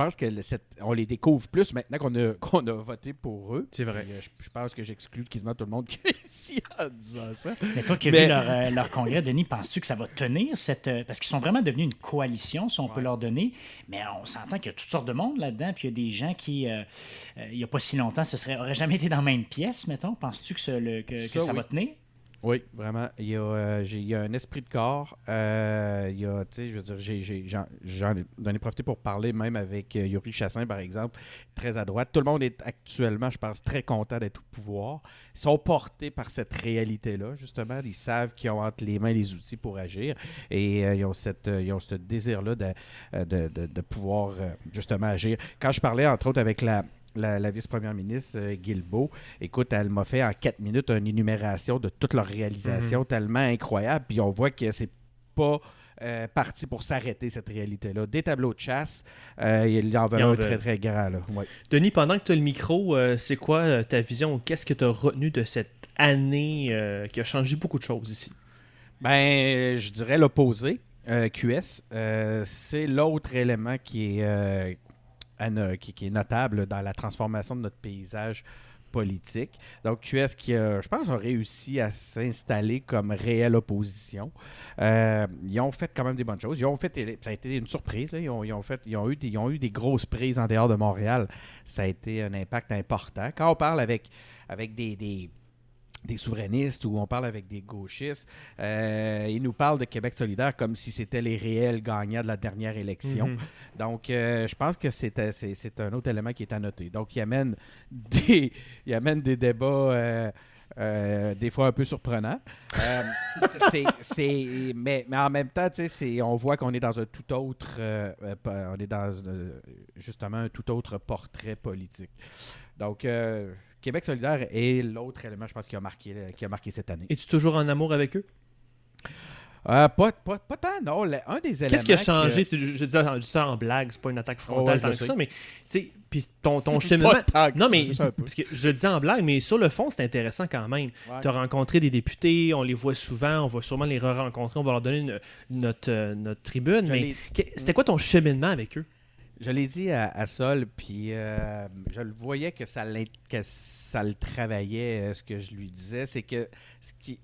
pense que le- cette- on les découvre plus maintenant qu'on a, qu'on a voté pour eux. C'est vrai. Puis, euh, je, je pense que j'exclus quasiment tout le monde ici en disant ça. Mais toi qui as Mais- vu leur, euh, leur congrès, Denis, penses-tu que ça va tenir cette. euh, parce qu'ils sont vraiment devenus une coalition, si on peut leur donner. Mais on s'entend qu'il y a toutes sortes de monde là-dedans. Puis il y a des gens qui, euh, euh, il n'y a pas si longtemps, ce serait, auraient jamais été dans la même pièce, mettons. Penses-tu que, ce- le- que, que Ça, ça, oui. va tenir? Oui, vraiment. Il y a, euh, il y a un esprit de corps. Euh, il y a, je veux dire, j'ai, j'en, ai, j'en profité pour parler même avec euh, Yuri Chassin, par exemple, très à droite. Tout le monde est actuellement, je pense, très content d'être au pouvoir. Ils sont portés par cette réalité-là, justement. Ils savent qu'ils ont entre les mains les outils pour agir et ils, ont cette, ils ont ce désir-là de, de, de- pouvoir, justement, agir. Quand je parlais, entre autres, avec la, la, la vice-première ministre, euh, Guilbeault, Écoute, elle m'a fait en quatre minutes une énumération de toutes leurs réalisations tellement incroyable. Puis on voit que c'est pas euh, parti pour s'arrêter cette réalité-là. Des tableaux de chasse, euh, il y en veut un très très grand. Là. Ouais. Denis, pendant que tu as le micro, euh, c'est quoi euh, ta vision? Qu'est-ce que tu as retenu de cette année qui a changé beaucoup de choses ici? Ben, je dirais l'opposé. QS, c'est l'autre élément qui est, no- qui, est notable dans la transformation de notre paysage politique. Donc, QS qui, a, je pense, a réussi à s'installer comme réelle opposition. Euh, ils ont fait quand même des bonnes choses. Ils ont fait, ça a été une surprise. Ils, ont, fait, ils, ont eu des, ils ont eu des grosses prises en dehors de Montréal. Ça a été un impact important. Quand on parle avec, avec des des souverainistes ou on parle avec des gauchistes. Euh, ils nous parlent de Québec solidaire comme si c'était les réels gagnants de la dernière élection. Mhm. Donc, euh, je pense que c'est euh, c'est- un autre élément qui est à noter. Donc, il amène des, il amène des débats euh, des fois un peu surprenant. C'est- c'est- mais, mais en même temps, on voit qu'on est dans un tout autre, on est dans justement un tout autre portrait politique. Donc, Québec solidaire est l'autre élément, je pense, qui a marqué, qui a marqué cette année. Es-tu toujours en amour avec eux? Euh, pas, pas, pas tant, non. Le- un des éléments. Qu'est-ce qui a que- changé? Je, je dis ça, je dis ça en blague, c'est pas une attaque Oh, frontale ouais, tant je que ça, mais tu sais, puis ton, ton cheminement. Pas Non, mais parce que je le dis en blague, mais sur le fond, c'est intéressant quand même. Ouais. Tu as rencontré des députés, on les voit souvent, on va sûrement les re-rencontrer, on va leur donner une- notre, euh, notre tribune. Je mais c'était quoi ton cheminement avec eux? Je l'ai dit à, Sol, puis euh, je le voyais que ça, que ça le travaillait, euh, ce que je lui disais. C'est que ce qui,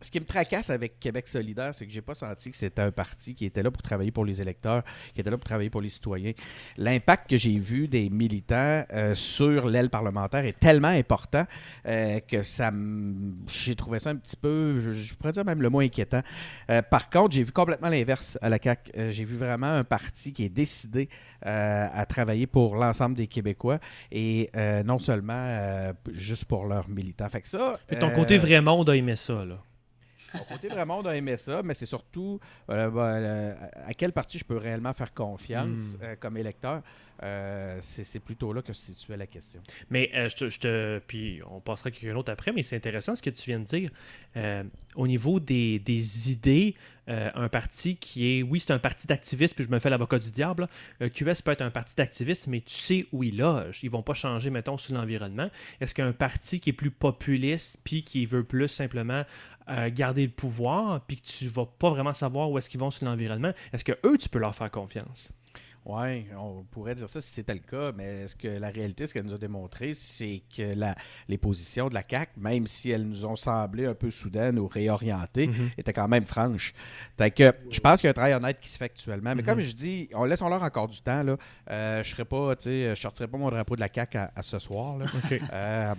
ce qui me tracasse avec Québec solidaire, c'est que j'ai pas senti que c'était un parti qui était là pour travailler pour les électeurs, qui était là pour travailler pour les citoyens. L'impact que j'ai vu des militants euh, sur l'aile parlementaire est tellement important euh, que ça j'ai trouvé ça un petit peu, je, je pourrais dire même le mot inquiétant. Euh, par contre, j'ai vu complètement l'inverse à la CAQ. Euh, j'ai vu vraiment un parti qui est décidé à travailler pour l'ensemble des Québécois et non seulement juste pour leurs militants. Fait que ça. Puis ton côté vraiment, on a aimé ça, là. Côté vraiment, on a aimé ça, mais c'est surtout euh, ben, euh, à quel parti je peux réellement faire confiance Hmm. euh, comme électeur. C'est plutôt là que se situait la question. Mais je, te, je te- Puis on passera à quelqu'un d'autre après, mais c'est intéressant ce que tu viens de dire. Au niveau des, des idées, euh, un parti qui est. Oui, c'est un parti d'activistes, puis je me fais l'avocat du diable. Euh, QS peut être un parti d'activistes, mais tu sais où il loge. Ils vont pas changer, mettons, sur l'environnement. Est-ce qu'un parti qui est plus populiste, puis qui veut plus simplement euh, garder le pouvoir, puis que tu vas pas vraiment savoir où est-ce qu'ils vont sur l'environnement, est-ce que eux, tu peux leur faire confiance? Oui, on pourrait dire ça si c'était le cas, mais ce que la réalité, ce qu'elle nous a démontré, c'est que la, les positions de la CAQ, même si elles nous ont semblé un peu soudaines ou réorientées, Mhm. étaient quand même franches. Fait que je pense qu'il y a un travail honnête qui se fait actuellement. Mais Mhm. comme je dis, on laisse leur encore du temps. Là. Euh, je serais pas, tu sais, je sortirais pas mon drapeau de la CAQ à, à ce soir. Là. OK. Euh,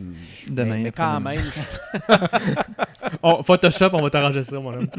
Demain, mais, mais quand même, je- Oh, Photoshop, on va t'arranger ça, mon homme.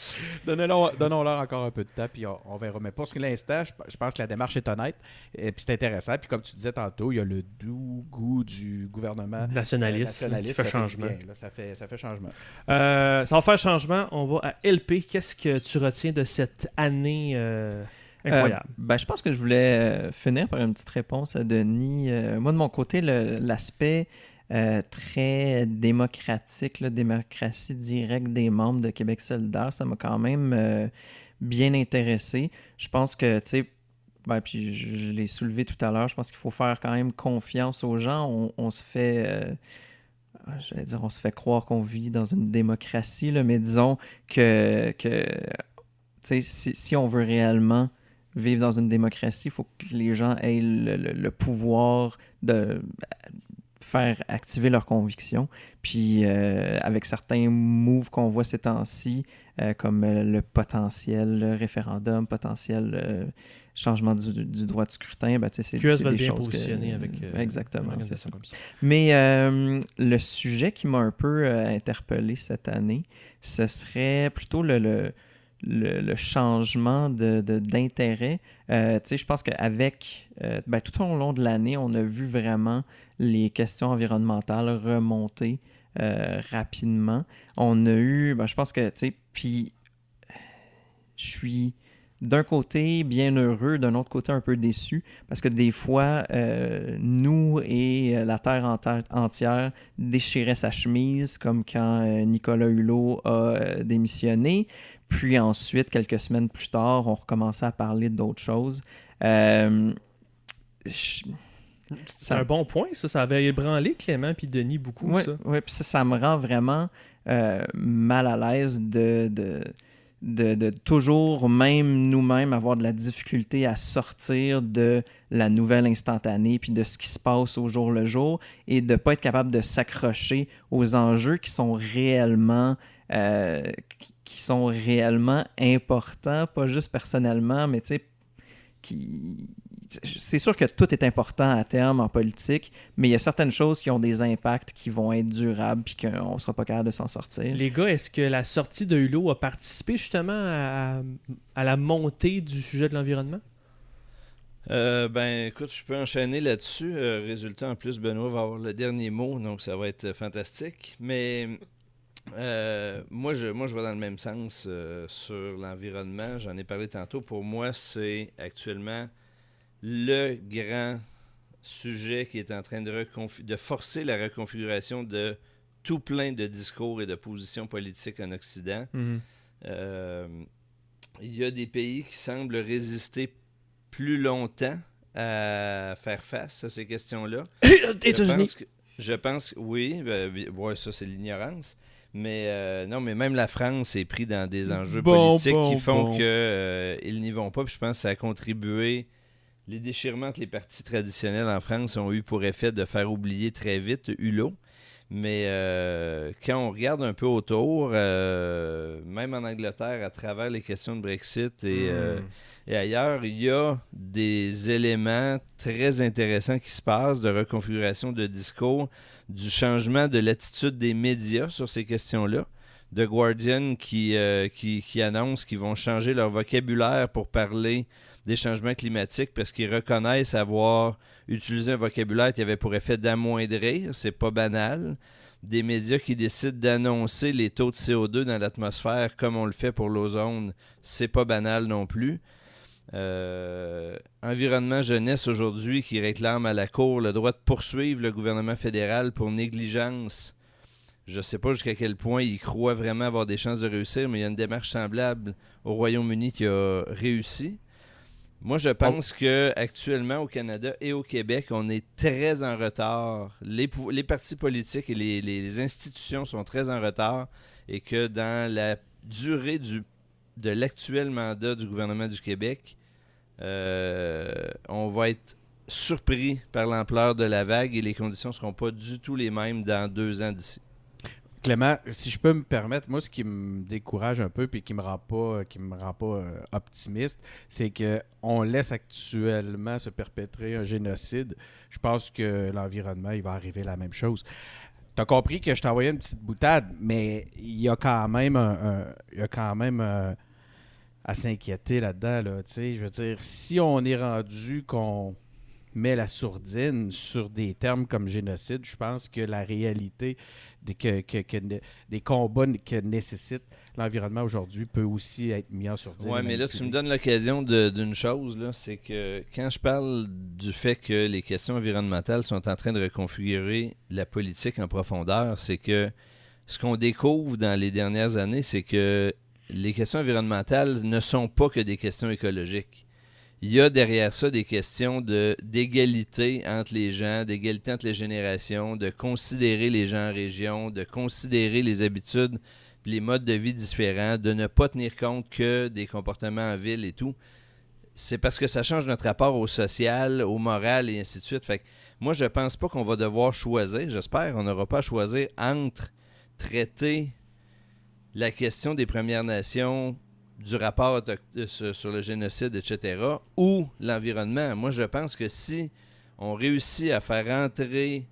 Donnons-leur encore un peu de temps, puis on, on verra. Mais pour ce l'instant, je, je pense que la démarche est honnête, et puis c'est intéressant. Puis comme tu disais tantôt, il y a le doux goût du gouvernement Nationaliste, euh, nationaliste, qui fait ça changement. du bien, là. ça, fait, ça fait changement. Euh, sans faire changement, on va à LP. Qu'est-ce que tu retiens de cette année euh, incroyable? Euh, ben, je pense que je voulais euh, finir par une petite réponse à Denis. Euh, moi, de mon côté, l'aspect euh, très démocratique, la démocratie directe des membres de Québec solidaire, ça m'a quand même euh, bien intéressé. Je pense que, tu sais, ben, puis je, l'ai soulevé tout à l'heure, je pense qu'il faut faire quand même confiance aux gens. On, se fait... euh, J'allais dire, on se fait croire qu'on vit dans une démocratie, mais disons que, que tu sais, si, si on veut réellement vivre dans une démocratie, il faut que les gens aient le pouvoir de faire activer leurs convictions. Puis euh, avec certains moves qu'on voit ces temps-ci, euh, comme euh, le potentiel référendum, potentiel changement du, du droit de scrutin, ben, tu sais, c'est des bien choses que- avec Exactement, une ça. organisation comme ça. Mais le sujet qui m'a un peu interpellé cette année, ce serait plutôt le, le, le- changement de- de- d'intérêt. Euh, je pense qu'avec, euh, ben, tout au long de l'année, on a vu vraiment les questions environnementales remonter euh, rapidement. On a eu, ben, je pense que, tu sais, puis je suis d'un côté bien heureux, d'un autre côté un peu déçu, parce que des fois, euh, nous et la Terre enti- entière déchiraient sa chemise, comme quand Nicolas Hulot a démissionné. Puis ensuite, quelques semaines plus tard, on recommençait à parler d'autres choses. Euh, je- C'est ça- un bon point, ça. Ça avait ébranlé Clément puis Denis beaucoup, Ouais, ça. ouais, puis ça, ça me rend vraiment euh, mal à l'aise de, de, de, de toujours, même nous-mêmes, avoir de la difficulté à sortir de la nouvelle instantanée puis de ce qui se passe au jour le jour et de ne pas être capable de s'accrocher aux enjeux qui sont réellement. Euh, qui- sont réellement importants, pas juste personnellement, mais tu sais, qui... c'est sûr que tout est important à terme en politique, mais il y a certaines choses qui ont des impacts qui vont être durables puis qu'on ne sera pas capable de s'en sortir. Les gars, est-ce que la sortie de Hulot a participé justement à, à la montée du sujet de l'environnement? Euh, ben, écoute, je peux enchaîner là-dessus. Euh, résultat, en plus, Benoît va avoir le dernier mot, donc ça va être fantastique. Mais euh, moi, je, moi, je vais dans le même sens euh, sur l'environnement. J'en ai parlé tantôt. Pour moi, c'est actuellement le grand sujet qui est en train de, de forcer la reconfiguration de tout plein de discours et de positions politiques en Occident. Mhm. Euh, il y a des pays qui semblent résister plus longtemps à faire face à ces questions-là. Je pense que, je pense que- oui, ben, ouais, ça c'est l'ignorance. Mais euh, non, mais même la France est pris dans des enjeux Bon, politiques bon, qui font bon. qu'ils n'y vont pas. Puis je pense que ça a contribué. Les déchirements que les partis traditionnels en France ont eu pour effet de faire oublier très vite Hulot. Mais euh, quand on regarde un peu autour, euh, même en Angleterre, à travers les questions de Brexit et, euh, Mhm. et ailleurs, il y a des éléments très intéressants qui se passent de reconfiguration de discours, du changement de l'attitude des médias sur ces questions-là. The Guardian qui, euh, qui, qui annonce qu'ils vont changer leur vocabulaire pour parler des changements climatiques parce qu'ils reconnaissent avoir utilisé un vocabulaire qui avait pour effet d'amoindrir. C'est pas banal. Des médias qui décident d'annoncer les taux de CO2 dans l'atmosphère comme on le fait pour l'ozone, c'est pas banal non plus. Euh, environnement jeunesse aujourd'hui qui réclame à la Cour le droit de poursuivre le gouvernement fédéral pour négligence. Je ne sais pas jusqu'à quel point il croit vraiment avoir des chances de réussir, mais il y a une démarche semblable au Royaume-Uni qui a réussi. Moi, je pense que actuellement au Canada et au Québec, on est très en retard. Les, partis politiques et les, les- institutions sont très en retard et que dans la durée du, de l'actuel mandat du gouvernement du Québec, on va être surpris par l'ampleur de la vague et les conditions ne seront pas du tout les mêmes dans deux ans d'ici. Clément, si je peux me permettre, moi, ce qui me décourage un peu puis qui me me rend pas euh, optimiste, c'est que on laisse actuellement se perpétrer un génocide. Je pense que l'environnement, il va arriver la même chose. Tu as compris que je envoyé une petite boutade, mais il y a quand même un, il y a quand même un- à s'inquiéter là-dedans. Là, je veux dire, si on est rendu qu'on met la sourdine sur des termes comme génocide, je pense que la réalité des, que, que- que ne- des combats que nécessite l'environnement aujourd'hui peut aussi être mis en sourdine. Et mais là, tu me donnes l'occasion d'une chose, c'est que quand je parle du fait que les questions environnementales sont en train de reconfigurer la politique en profondeur, c'est que ce qu'on découvre dans les dernières années, c'est que les questions environnementales ne sont pas que des questions écologiques. Il y a derrière ça des questions d'égalité entre les gens, d'égalité entre les générations, de considérer les gens en région, de considérer les habitudes les modes de vie différents, de ne pas tenir compte que des comportements en ville et tout. C'est parce que ça change notre rapport au social, au moral et ainsi de suite. Fait que moi, je pense pas qu'on va devoir choisir, j'espère, on n'aura pas à choisir entre traiter la question des Premières Nations, du rapport sur, le génocide, etc., ou l'environnement. Moi, je pense que si on réussit à faire entrer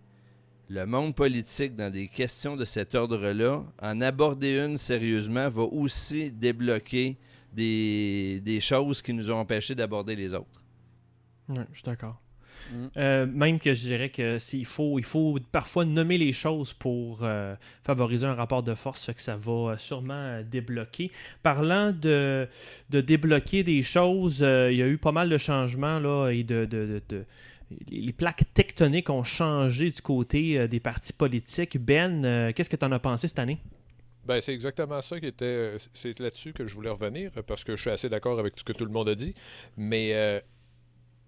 le monde politique dans des questions de cet ordre-là, en aborder une sérieusement, va aussi débloquer des, des choses qui nous ont empêchés d'aborder les autres. Ouais, je suis d'accord. Euh, même que je dirais que s'il faut, il faut parfois nommer les choses pour euh, favoriser un rapport de force, fait que ça va euh, sûrement débloquer. Parlant de, débloquer des choses, il y a eu pas mal de changements là, et de, les plaques tectoniques ont changé du côté des partis politiques. Ben, qu'est-ce que tu en as pensé cette année? Ben, c'est exactement ça qui était. C'est là-dessus que je voulais revenir, parce que je suis assez d'accord avec ce que tout le monde a dit. Mais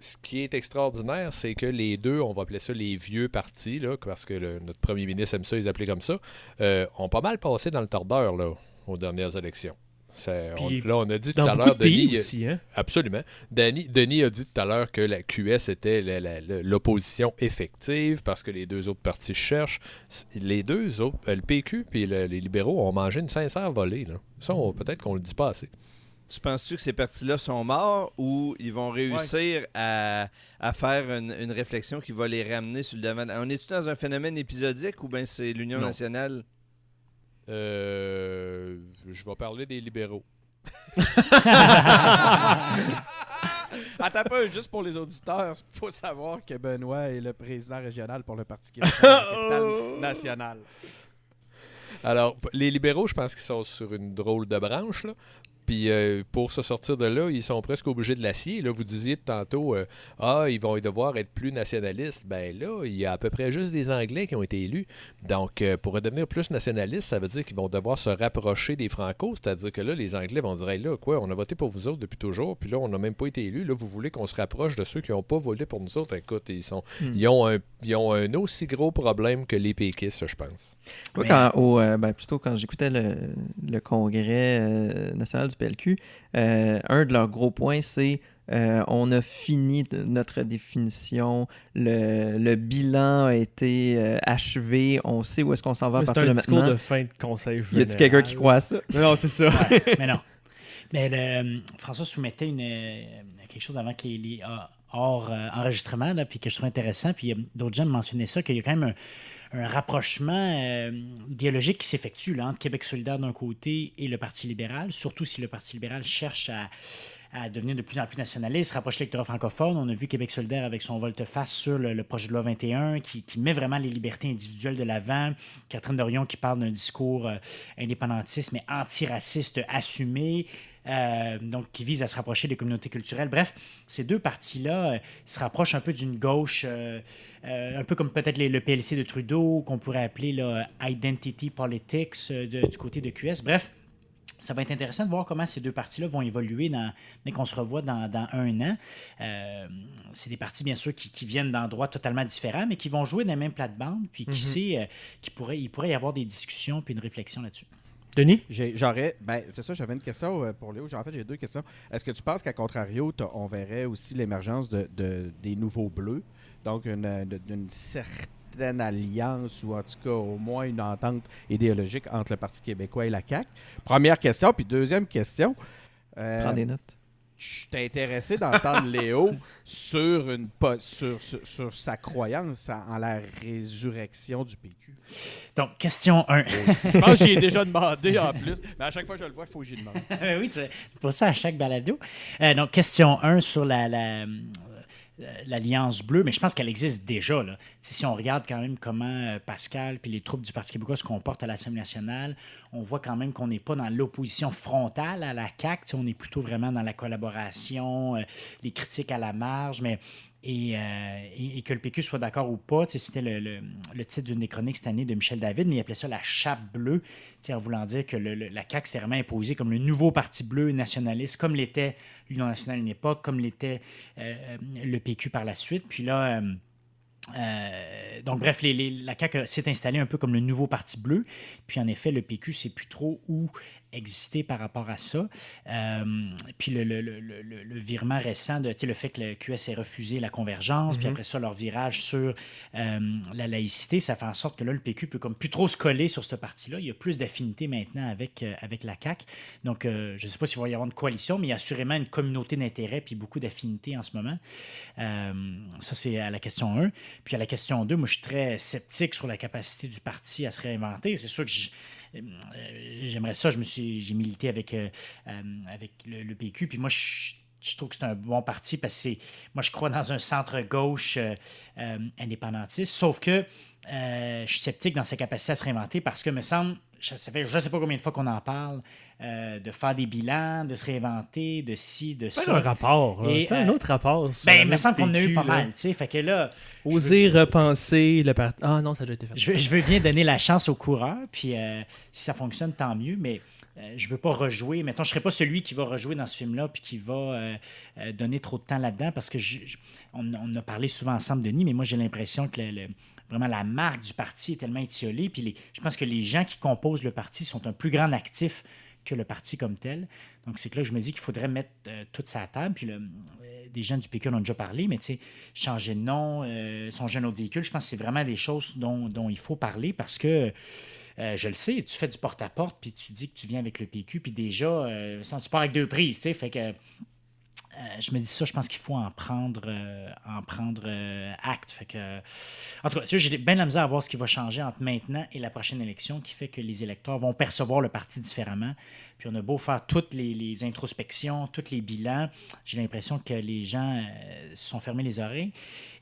ce qui est extraordinaire, c'est que les deux, on va appeler ça les vieux partis, là, parce que le- notre premier ministre aime ça, ils appelaient comme ça, euh, ont pas mal passé dans le tordeur là, aux dernières élections. Ça- on- Puis là, on a dit tout à l'heure, Denis, aussi, hein? Absolument. Denis, Denis a dit tout à l'heure que la QS était l'opposition effective parce que les deux autres partis cherchent. Les deux autres, euh, le PQ et les libéraux, ont mangé une sincère volée. Là. Ça, peut-être qu'on le dit pas assez. Tu penses-tu que ces partis-là sont morts ou ils vont réussir à, à faire une, une réflexion qui va les ramener sur le devant? On est-tu dans un phénomène épisodique ou bien c'est l'Union nationale? Euh, je vais parler des libéraux. Attends un peu, juste pour les auditeurs, il faut savoir que Benoît est le président régional pour le Parti québécois capitale nationale. Alors, les libéraux, je pense qu'ils sont sur une drôle de branche. Là. Puis euh, pour se sortir de là, ils sont presque obligés de l'acier. Là, vous disiez tantôt, euh, ah, ils vont devoir être plus nationalistes. Ben là, il y a à peu près juste des Anglais qui ont été élus. Donc, euh, pour devenir plus nationalistes, ça veut dire qu'ils vont devoir se rapprocher des Franco. C'est-à-dire que là, les Anglais vont dire, Hey, là, quoi, on a voté pour vous autres depuis toujours, puis là, on n'a même pas été élus. Là, vous voulez qu'on se rapproche de ceux qui n'ont pas voté pour nous autres? Écoute, ils, sont, Hmm. ils, ont un, ils ont un aussi gros problème que les péquistes, je pense. Moi, Mais- quand, au, euh, ben, plutôt quand j'écoutais le, le congrès euh, national du PLQ, euh, un de leurs gros points, c'est euh, on a fini de- notre définition, le, le bilan a été euh, achevé, on sait où est-ce qu'on s'en va à Mais C'est partir un de discours maintenant. de fin de conseil Y général. a-tu quelqu'un qui croit à ça? Non, non, c'est ça. Ouais, mais non. Mais le- François soumettait une, euh, quelque chose avant les, les- ah, hors euh, enregistrement, là, puis que je trouve intéressant. Puis d'autres gens mentionnaient ça, qu'il y a quand même un, un rapprochement euh, idéologique qui s'effectue entre Québec solidaire d'un côté et le Parti libéral, surtout si le Parti libéral cherche à devenir de plus en plus nationaliste, rapprocher l'électorat francophone. On a vu Québec solidaire avec son volte-face sur le, le projet de loi 21 qui, qui met vraiment les libertés individuelles de l'avant. Catherine Dorion qui parle d'un discours euh, indépendantiste mais antiraciste assumé. Euh, donc, qui vise à se rapprocher des communautés culturelles. Bref, ces deux partis-là euh, se rapprochent un peu d'une gauche, euh, un peu comme peut-être le PLC de Trudeau, qu'on pourrait appeler là, Identity Politics de- du côté de QS. Bref, ça va être intéressant de voir comment ces deux partis-là vont évoluer dans, dès qu'on se revoit dans, dans un an. Euh, c'est des partis, bien sûr, qui, qui viennent d'endroits totalement différents, mais qui vont jouer dans les mêmes plates-bandes, puis qui Mhm. sait, euh, pourrait, il pourrait y avoir des discussions puis une réflexion là-dessus. Denis? J'aurais. Ben, c'est ça, j'avais une question euh, pour Léo. En fait, j'ai deux questions. Est-ce que tu penses qu'à contrario, on verrait aussi l'émergence de, de- des nouveaux bleus? Donc, une, euh, de- d'une certaine alliance ou en tout cas au moins une entente idéologique entre le Parti québécois et la CAQ? Première question. Puis deuxième question. euh, Prends des notes. Je suis intéressé d'entendre Léo sur, une, sur, sur, sur sa croyance en, la résurrection du PQ. Donc, question 1. Je pense que j'y ai déjà demandé en plus, mais à chaque fois que je le vois, il faut que j'y demande. oui, tu fais pas ça à chaque balado. Euh, donc, question 1 sur la, la, l'Alliance bleue, mais je pense qu'elle existe déjà. Si on regarde quand même comment euh, Pascal puis les troupes du Parti québécois se comportent à l'Assemblée nationale, on voit quand même qu'on n'est pas dans l'opposition frontale à la CAQ. On est plutôt vraiment dans la collaboration, euh, les critiques à la marge, mais et, euh, et- que le PQ soit d'accord ou pas, c'était le, titre d'une des chroniques cette année de Michel David, mais il appelait ça la chape bleue, en voulant dire que la CAQ s'est vraiment imposée comme le nouveau parti bleu nationaliste, comme l'était l'Union nationale à une époque, comme l'était euh, le PQ par la suite. Puis là, euh, donc, bref, la CAQ s'est installée un peu comme le nouveau parti bleu. Puis, en effet, le PQ ne sait plus trop où exister par rapport à ça. Euh, puis, le, le- le- le- le- le virement récent, de, le fait que le QS ait refusé la convergence, puis Mhm. après ça, leur virage sur euh, la laïcité, ça fait en sorte que là, le PQ peut comme plus trop se coller sur ce parti-là. Il y a plus d'affinité maintenant avec, euh, avec la CAQ. Donc, je ne sais pas s'il va y avoir une coalition, mais il y a assurément une communauté d'intérêt puis beaucoup d'affinités en ce moment. Ça, c'est à la question 1. Puis à la question 2, moi, je suis très sceptique sur la capacité du parti à se réinventer. C'est sûr que je- j'aimerais ça. Je me suis, j'ai milité avec, euh, euh, avec le, PQ. Puis moi, je, je trouve que c'est un bon parti parce que moi, je crois dans un centre-gauche euh, euh, indépendantiste. Sauf que euh, je suis sceptique dans sa capacité à se réinventer parce que, me semble, je- ça fait je ne sais pas combien de fois qu'on en parle, euh, de faire des bilans, de se réinventer, de ci, de ça. Faire un rapport. là. Et, sais, un euh, autre rapport. sur Ben, il me semble qu'on en a eu pas là. mal, tu sais. Fait que là, Oser repenser le parti. Ah non, ça déjà été fait. je veux, je veux bien donner la chance aux coureurs, puis euh, si ça fonctionne, tant mieux, mais euh, je veux pas rejouer. Mettons, je serais pas celui qui va rejouer dans ce film-là, puis qui va euh, euh, donner trop de temps là-dedans, parce que je- on, on a parlé souvent ensemble, Denis, mais moi, j'ai l'impression que le- le- vraiment la marque du parti est tellement étiolée, puis les- je pense que les gens qui composent le parti sont un plus grand actif que le parti comme tel. Donc, c'est que là, je me dis qu'il faudrait mettre euh, toute sa table. Puis, euh, des gens du PQ en ont déjà parlé, mais tu sais, changer de nom, euh, songer un autre véhicule, je pense que c'est vraiment des choses dont, dont il faut parler parce que euh, je le sais, tu fais du porte-à-porte, puis tu dis que tu viens avec le PQ, puis déjà, euh, tu pars avec deux prises, tu sais, fait que. Je me dis ça, je pense qu'il faut en prendre, euh, euh, acte. Fait que, en tout cas, j'ai bien la misère à voir ce qui va changer entre maintenant et la prochaine élection, qui fait que les électeurs vont percevoir le parti différemment. Puis on a beau faire toutes les, introspections, tous les bilans, j'ai l'impression que les gens euh, se sont fermés les oreilles.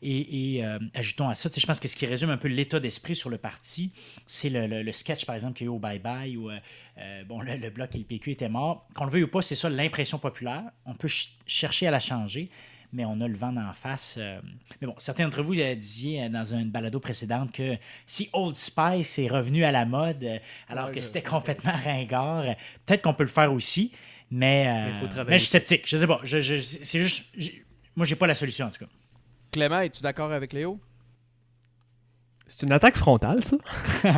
Et, euh, ajoutons à ça, je pense que ce qui résume un peu l'état d'esprit sur le parti, c'est le, sketch, par exemple, qu'il y a eu au Bye Bye, où euh, bon, le, bloc et le PQ étaient morts. Qu'on le veuille ou pas, c'est ça l'impression populaire. On peut ch- chercher à la changer, mais on a le vent d'en face. euh. Mais bon, certains d'entre vous euh, disiez euh, dans une balado précédente que si Old Spice est revenu à la mode, alors Ouais, que c'était complètement ringard, peut-être qu'on peut le faire aussi, mais, euh, Mais il faut travailler mais je suis sceptique. Je sais pas. Je, je- c'est juste. moi, j'ai pas la solution, en tout cas. Clément, es-tu d'accord avec Léo? C'est une attaque frontale, ça?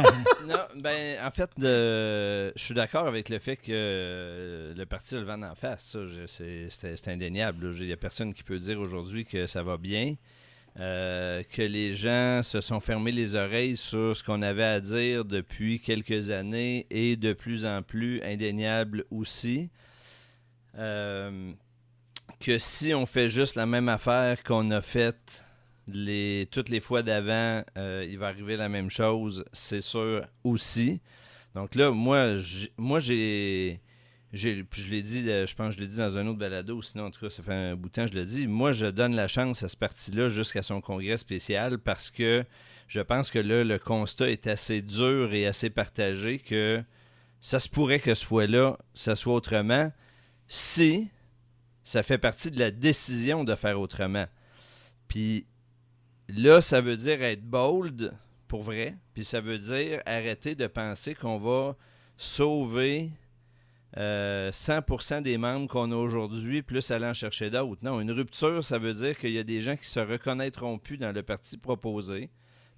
Non, ben, en fait, je suis d'accord avec le fait que euh, le parti le vent en face. C'est indéniable. Il n'y a personne qui peut dire aujourd'hui que ça va bien. Euh, que les gens se sont fermés les oreilles sur ce qu'on avait à dire depuis quelques années et de plus en plus indéniable aussi. Euh, que si on fait juste la même affaire qu'on a faite toutes les fois d'avant, euh, il va arriver la même chose, c'est sûr aussi. Donc là, moi, moi j'ai. Je l'ai dit, euh, je pense que je l'ai dit dans un autre balado, sinon en tout cas ça fait un bout de temps je l'ai dit. Moi, je donne la chance à ce parti-là jusqu'à son congrès spécial parce que je pense que là, le constat est assez dur et assez partagé que ça se pourrait que ce fois-là, ça soit autrement si ça fait partie de la décision de faire autrement. Puis là, ça veut dire être bold pour vrai. Puis ça veut dire arrêter de penser qu'on va sauver euh, 100% des membres qu'on a aujourd'hui, plus aller en chercher d'autres. Non, une rupture, ça veut dire qu'il y a des gens qui se reconnaîtront plus dans le parti proposé.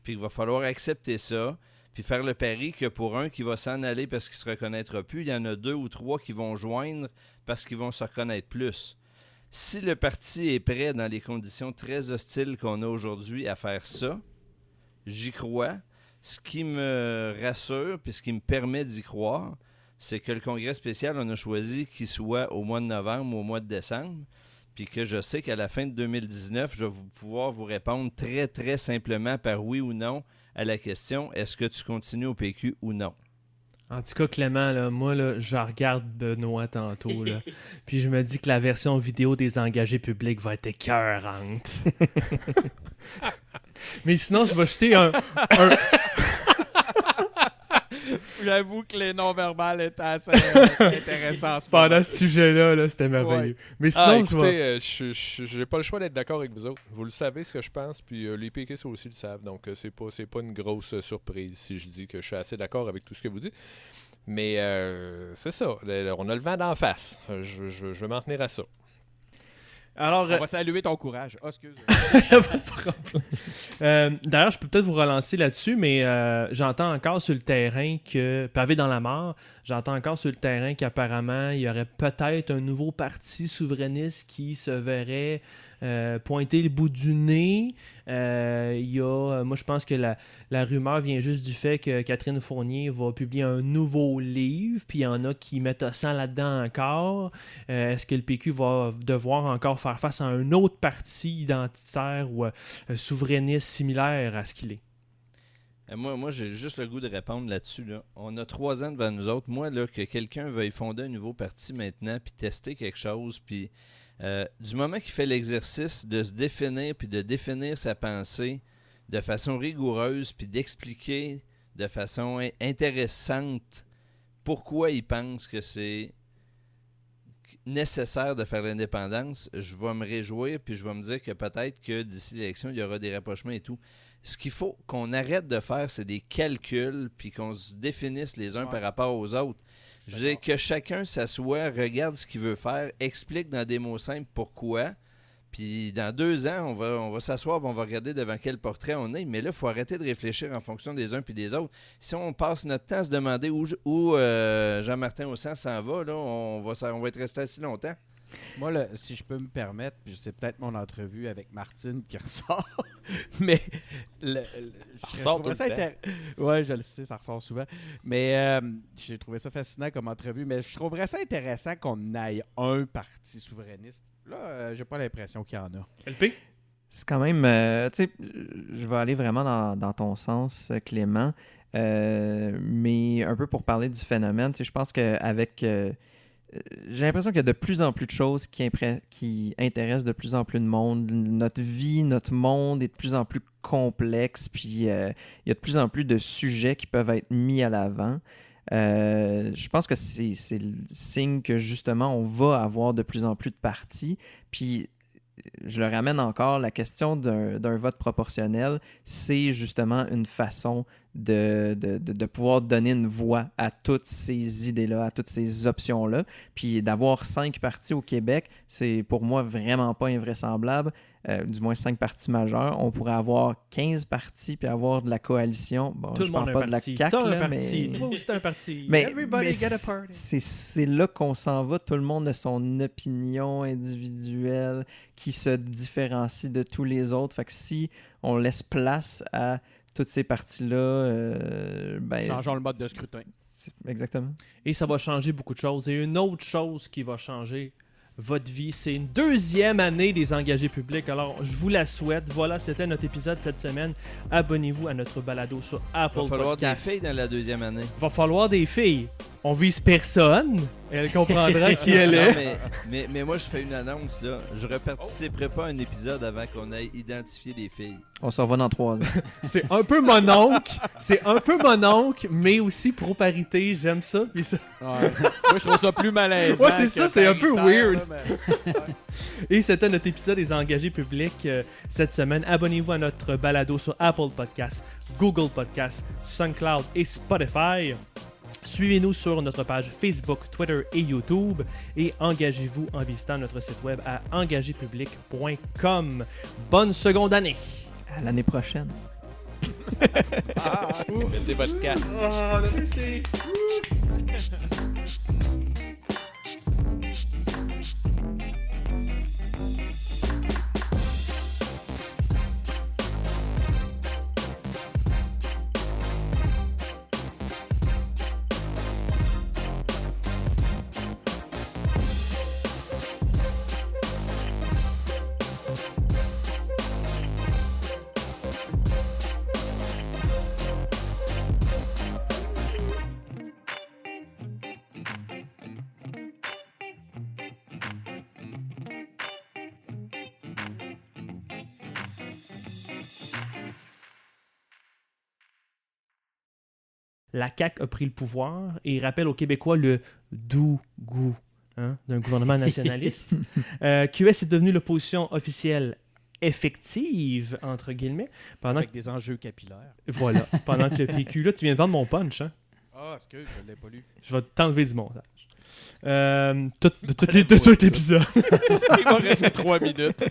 Puis il va falloir accepter ça. Puis faire le pari que pour un qui va s'en aller parce qu'il se reconnaîtra plus, il y en a deux ou trois qui vont joindre parce qu'ils vont se reconnaître plus. Si le parti est prêt dans les conditions très hostiles qu'on a aujourd'hui à faire ça, j'y crois. Ce qui me rassure, puis ce qui me permet d'y croire, c'est que le congrès spécial, on a choisi qu'il soit au mois de novembre ou au mois de décembre, puis que je sais qu'à la fin de 2019, je vais pouvoir vous répondre très, très simplement par oui ou non à la question est-ce que tu continues au PQ ou non? En tout cas, Clément, là, moi, là, je regarde Benoît tantôt, là, puis je me dis que la version vidéo des engagés publics va être écœurante. Mais sinon, je vais jeter un, un- J'avoue que les non-verbales étaient assez euh, intéressants. Pendant ce sujet-là, là, c'était merveilleux. Mais sinon, Ah, écoutez, euh, je- je- j'ai pas le choix d'être d'accord avec vous autres. Vous le savez ce que je pense, puis euh, les péquistes aussi le savent. Donc, euh, c'est pas, c'est pas une grosse euh, surprise si je dis que je suis assez d'accord avec tout ce que vous dites. Mais euh, c'est ça. on a le vent d'en face. Euh, Je, je- je vais m'en tenir à ça. Alors, On va saluer ton courage. Ah, excuse. Euh, D'ailleurs, je peux peut-être vous relancer là-dessus, mais euh, j'entends encore sur le terrain que, pavé dans la mort, j'entends encore sur le terrain qu'apparemment, il y aurait peut-être un nouveau parti souverainiste qui se verrait euh, pointer le bout du nez. Euh, euh, moi, je pense que la, rumeur vient juste du fait que Catherine Fournier va publier un nouveau livre, puis il y en a qui mettent ça là-dedans encore. Est-ce que le PQ va devoir encore faire face à un autre parti identitaire ou souverainiste similaire à ce qu'il est? Moi, moi j'ai juste le goût de répondre là-dessus. Là. On a trois ans devant nous autres. Moi, là, que quelqu'un veuille fonder un nouveau parti maintenant, puis tester quelque chose, puis euh, du moment qu'il fait l'exercice de se définir, puis de définir sa pensée de façon rigoureuse, puis d'expliquer de façon in- intéressante pourquoi il pense que c'est nécessaire de faire l'indépendance, je vais me réjouir, puis je vais me dire que peut-être que d'ici l'élection, il y aura des rapprochements et tout ce qu'il faut qu'on arrête de faire, c'est des calculs, puis qu'on se définisse les uns Ouais. par rapport aux autres. Je veux dire que chacun s'assoit, regarde ce qu'il veut faire, explique dans des mots simples pourquoi. Puis dans deux ans, on va, on va s'asseoir, on va regarder devant quel portrait on est. Mais là, il faut arrêter de réfléchir en fonction des uns puis des autres. Si on passe notre temps à se demander où, où, euh, Jean-Martin Aussan s'en va, là, on va, on va être resté assis longtemps. Moi, si je peux me permettre, c'est peut-être mon entrevue avec Martine qui ressort, mais le, le- je ressort tout ça le temps. Ouais, je le sais, ça ressort souvent. Mais euh, j'ai trouvé ça fascinant comme entrevue, mais je trouverais ça intéressant qu'on aille un parti souverainiste. Là, euh, j'ai pas l'impression qu'il y en a. LP? C'est quand même, euh, tu sais, je vais aller vraiment dans, dans ton sens, euh, Clément, Euh, mais un peu pour parler du phénomène, tu sais, je pense qu'avec... euh, j'ai l'impression qu'il y a de plus en plus de choses qui, intéressent de plus en plus de monde. Notre vie, notre monde est de plus en plus complexe, puis euh, il y a de plus en plus de sujets qui peuvent être mis à l'avant. Euh, je pense que c'est le signe que justement on va avoir de plus en plus de partis. Puis je le ramène encore, la question d'un vote proportionnel, c'est justement une façon de pouvoir donner une voix à toutes ces idées-là, à toutes ces options-là. Puis d'avoir cinq partis au Québec, c'est pour moi vraiment pas invraisemblable. Euh, du moins cinq partis majeurs. On pourrait avoir 15 partis puis avoir de la coalition. Bon, Tout je le monde parle a pas un de la parti. CAQ, un là, parti. mais... Toi aussi, t'as un parti. Mais, Everybody mais get a c'est- party. c'est c'est là qu'on s'en va. Tout le monde a son opinion individuelle qui se différencie de tous les autres. Fait que si on laisse place à toutes ces parties-là, euh, ben, Changeons le mode de scrutin. Exactement. Et ça va changer beaucoup de choses. Et une autre chose qui va changer votre vie, c'est une deuxième année des engagés publics. Alors, je vous la souhaite. Voilà, c'était notre épisode cette semaine. Abonnez-vous à notre balado sur Apple Il va falloir des filles dans la deuxième année. Va falloir des filles. On vise personne. Elle comprendra qui elle Non, est. mais, mais, mais moi, je fais une annonce. là. Je ne reparticiperai pas à un épisode avant qu'on ait identifié des filles. On se revoit dans trois ans. C'est un peu mon oncle. C'est un peu mon oncle, mais aussi pro-parité. J'aime ça. Puis ça- Ouais. Moi, je trouve ça plus malaisant. Ouais, c'est ça, c'est un peu weird. là, mais- Et c'était notre épisode des engagés publics euh, cette semaine. Abonnez-vous à notre balado sur Apple Podcasts, Google Podcasts, SoundCloud et Spotify. Suivez-nous sur notre page Facebook, Twitter et YouTube et engagez-vous en visitant notre site web à engagépublic.com. Bonne seconde année! À l'année prochaine. Mettez votre casque. La CAQ a pris le pouvoir et rappelle aux Québécois le doux goût hein, d'un gouvernement nationaliste. Euh, QS est devenu l'opposition officielle effective, entre guillemets, pendant Avec des enjeux capillaires. Voilà. Pendant que le PQ, là, tu viens de vendre mon punch, hein? Ah, excuse, je l'ai pas lu. Je vais t'enlever du montage. Euh, tout, de, tout les- de tout l'épisode. Il va rester trois minutes.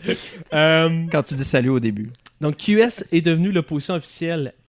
Euh, Quand tu dis salut au début. donc, QS est devenu l'opposition officielle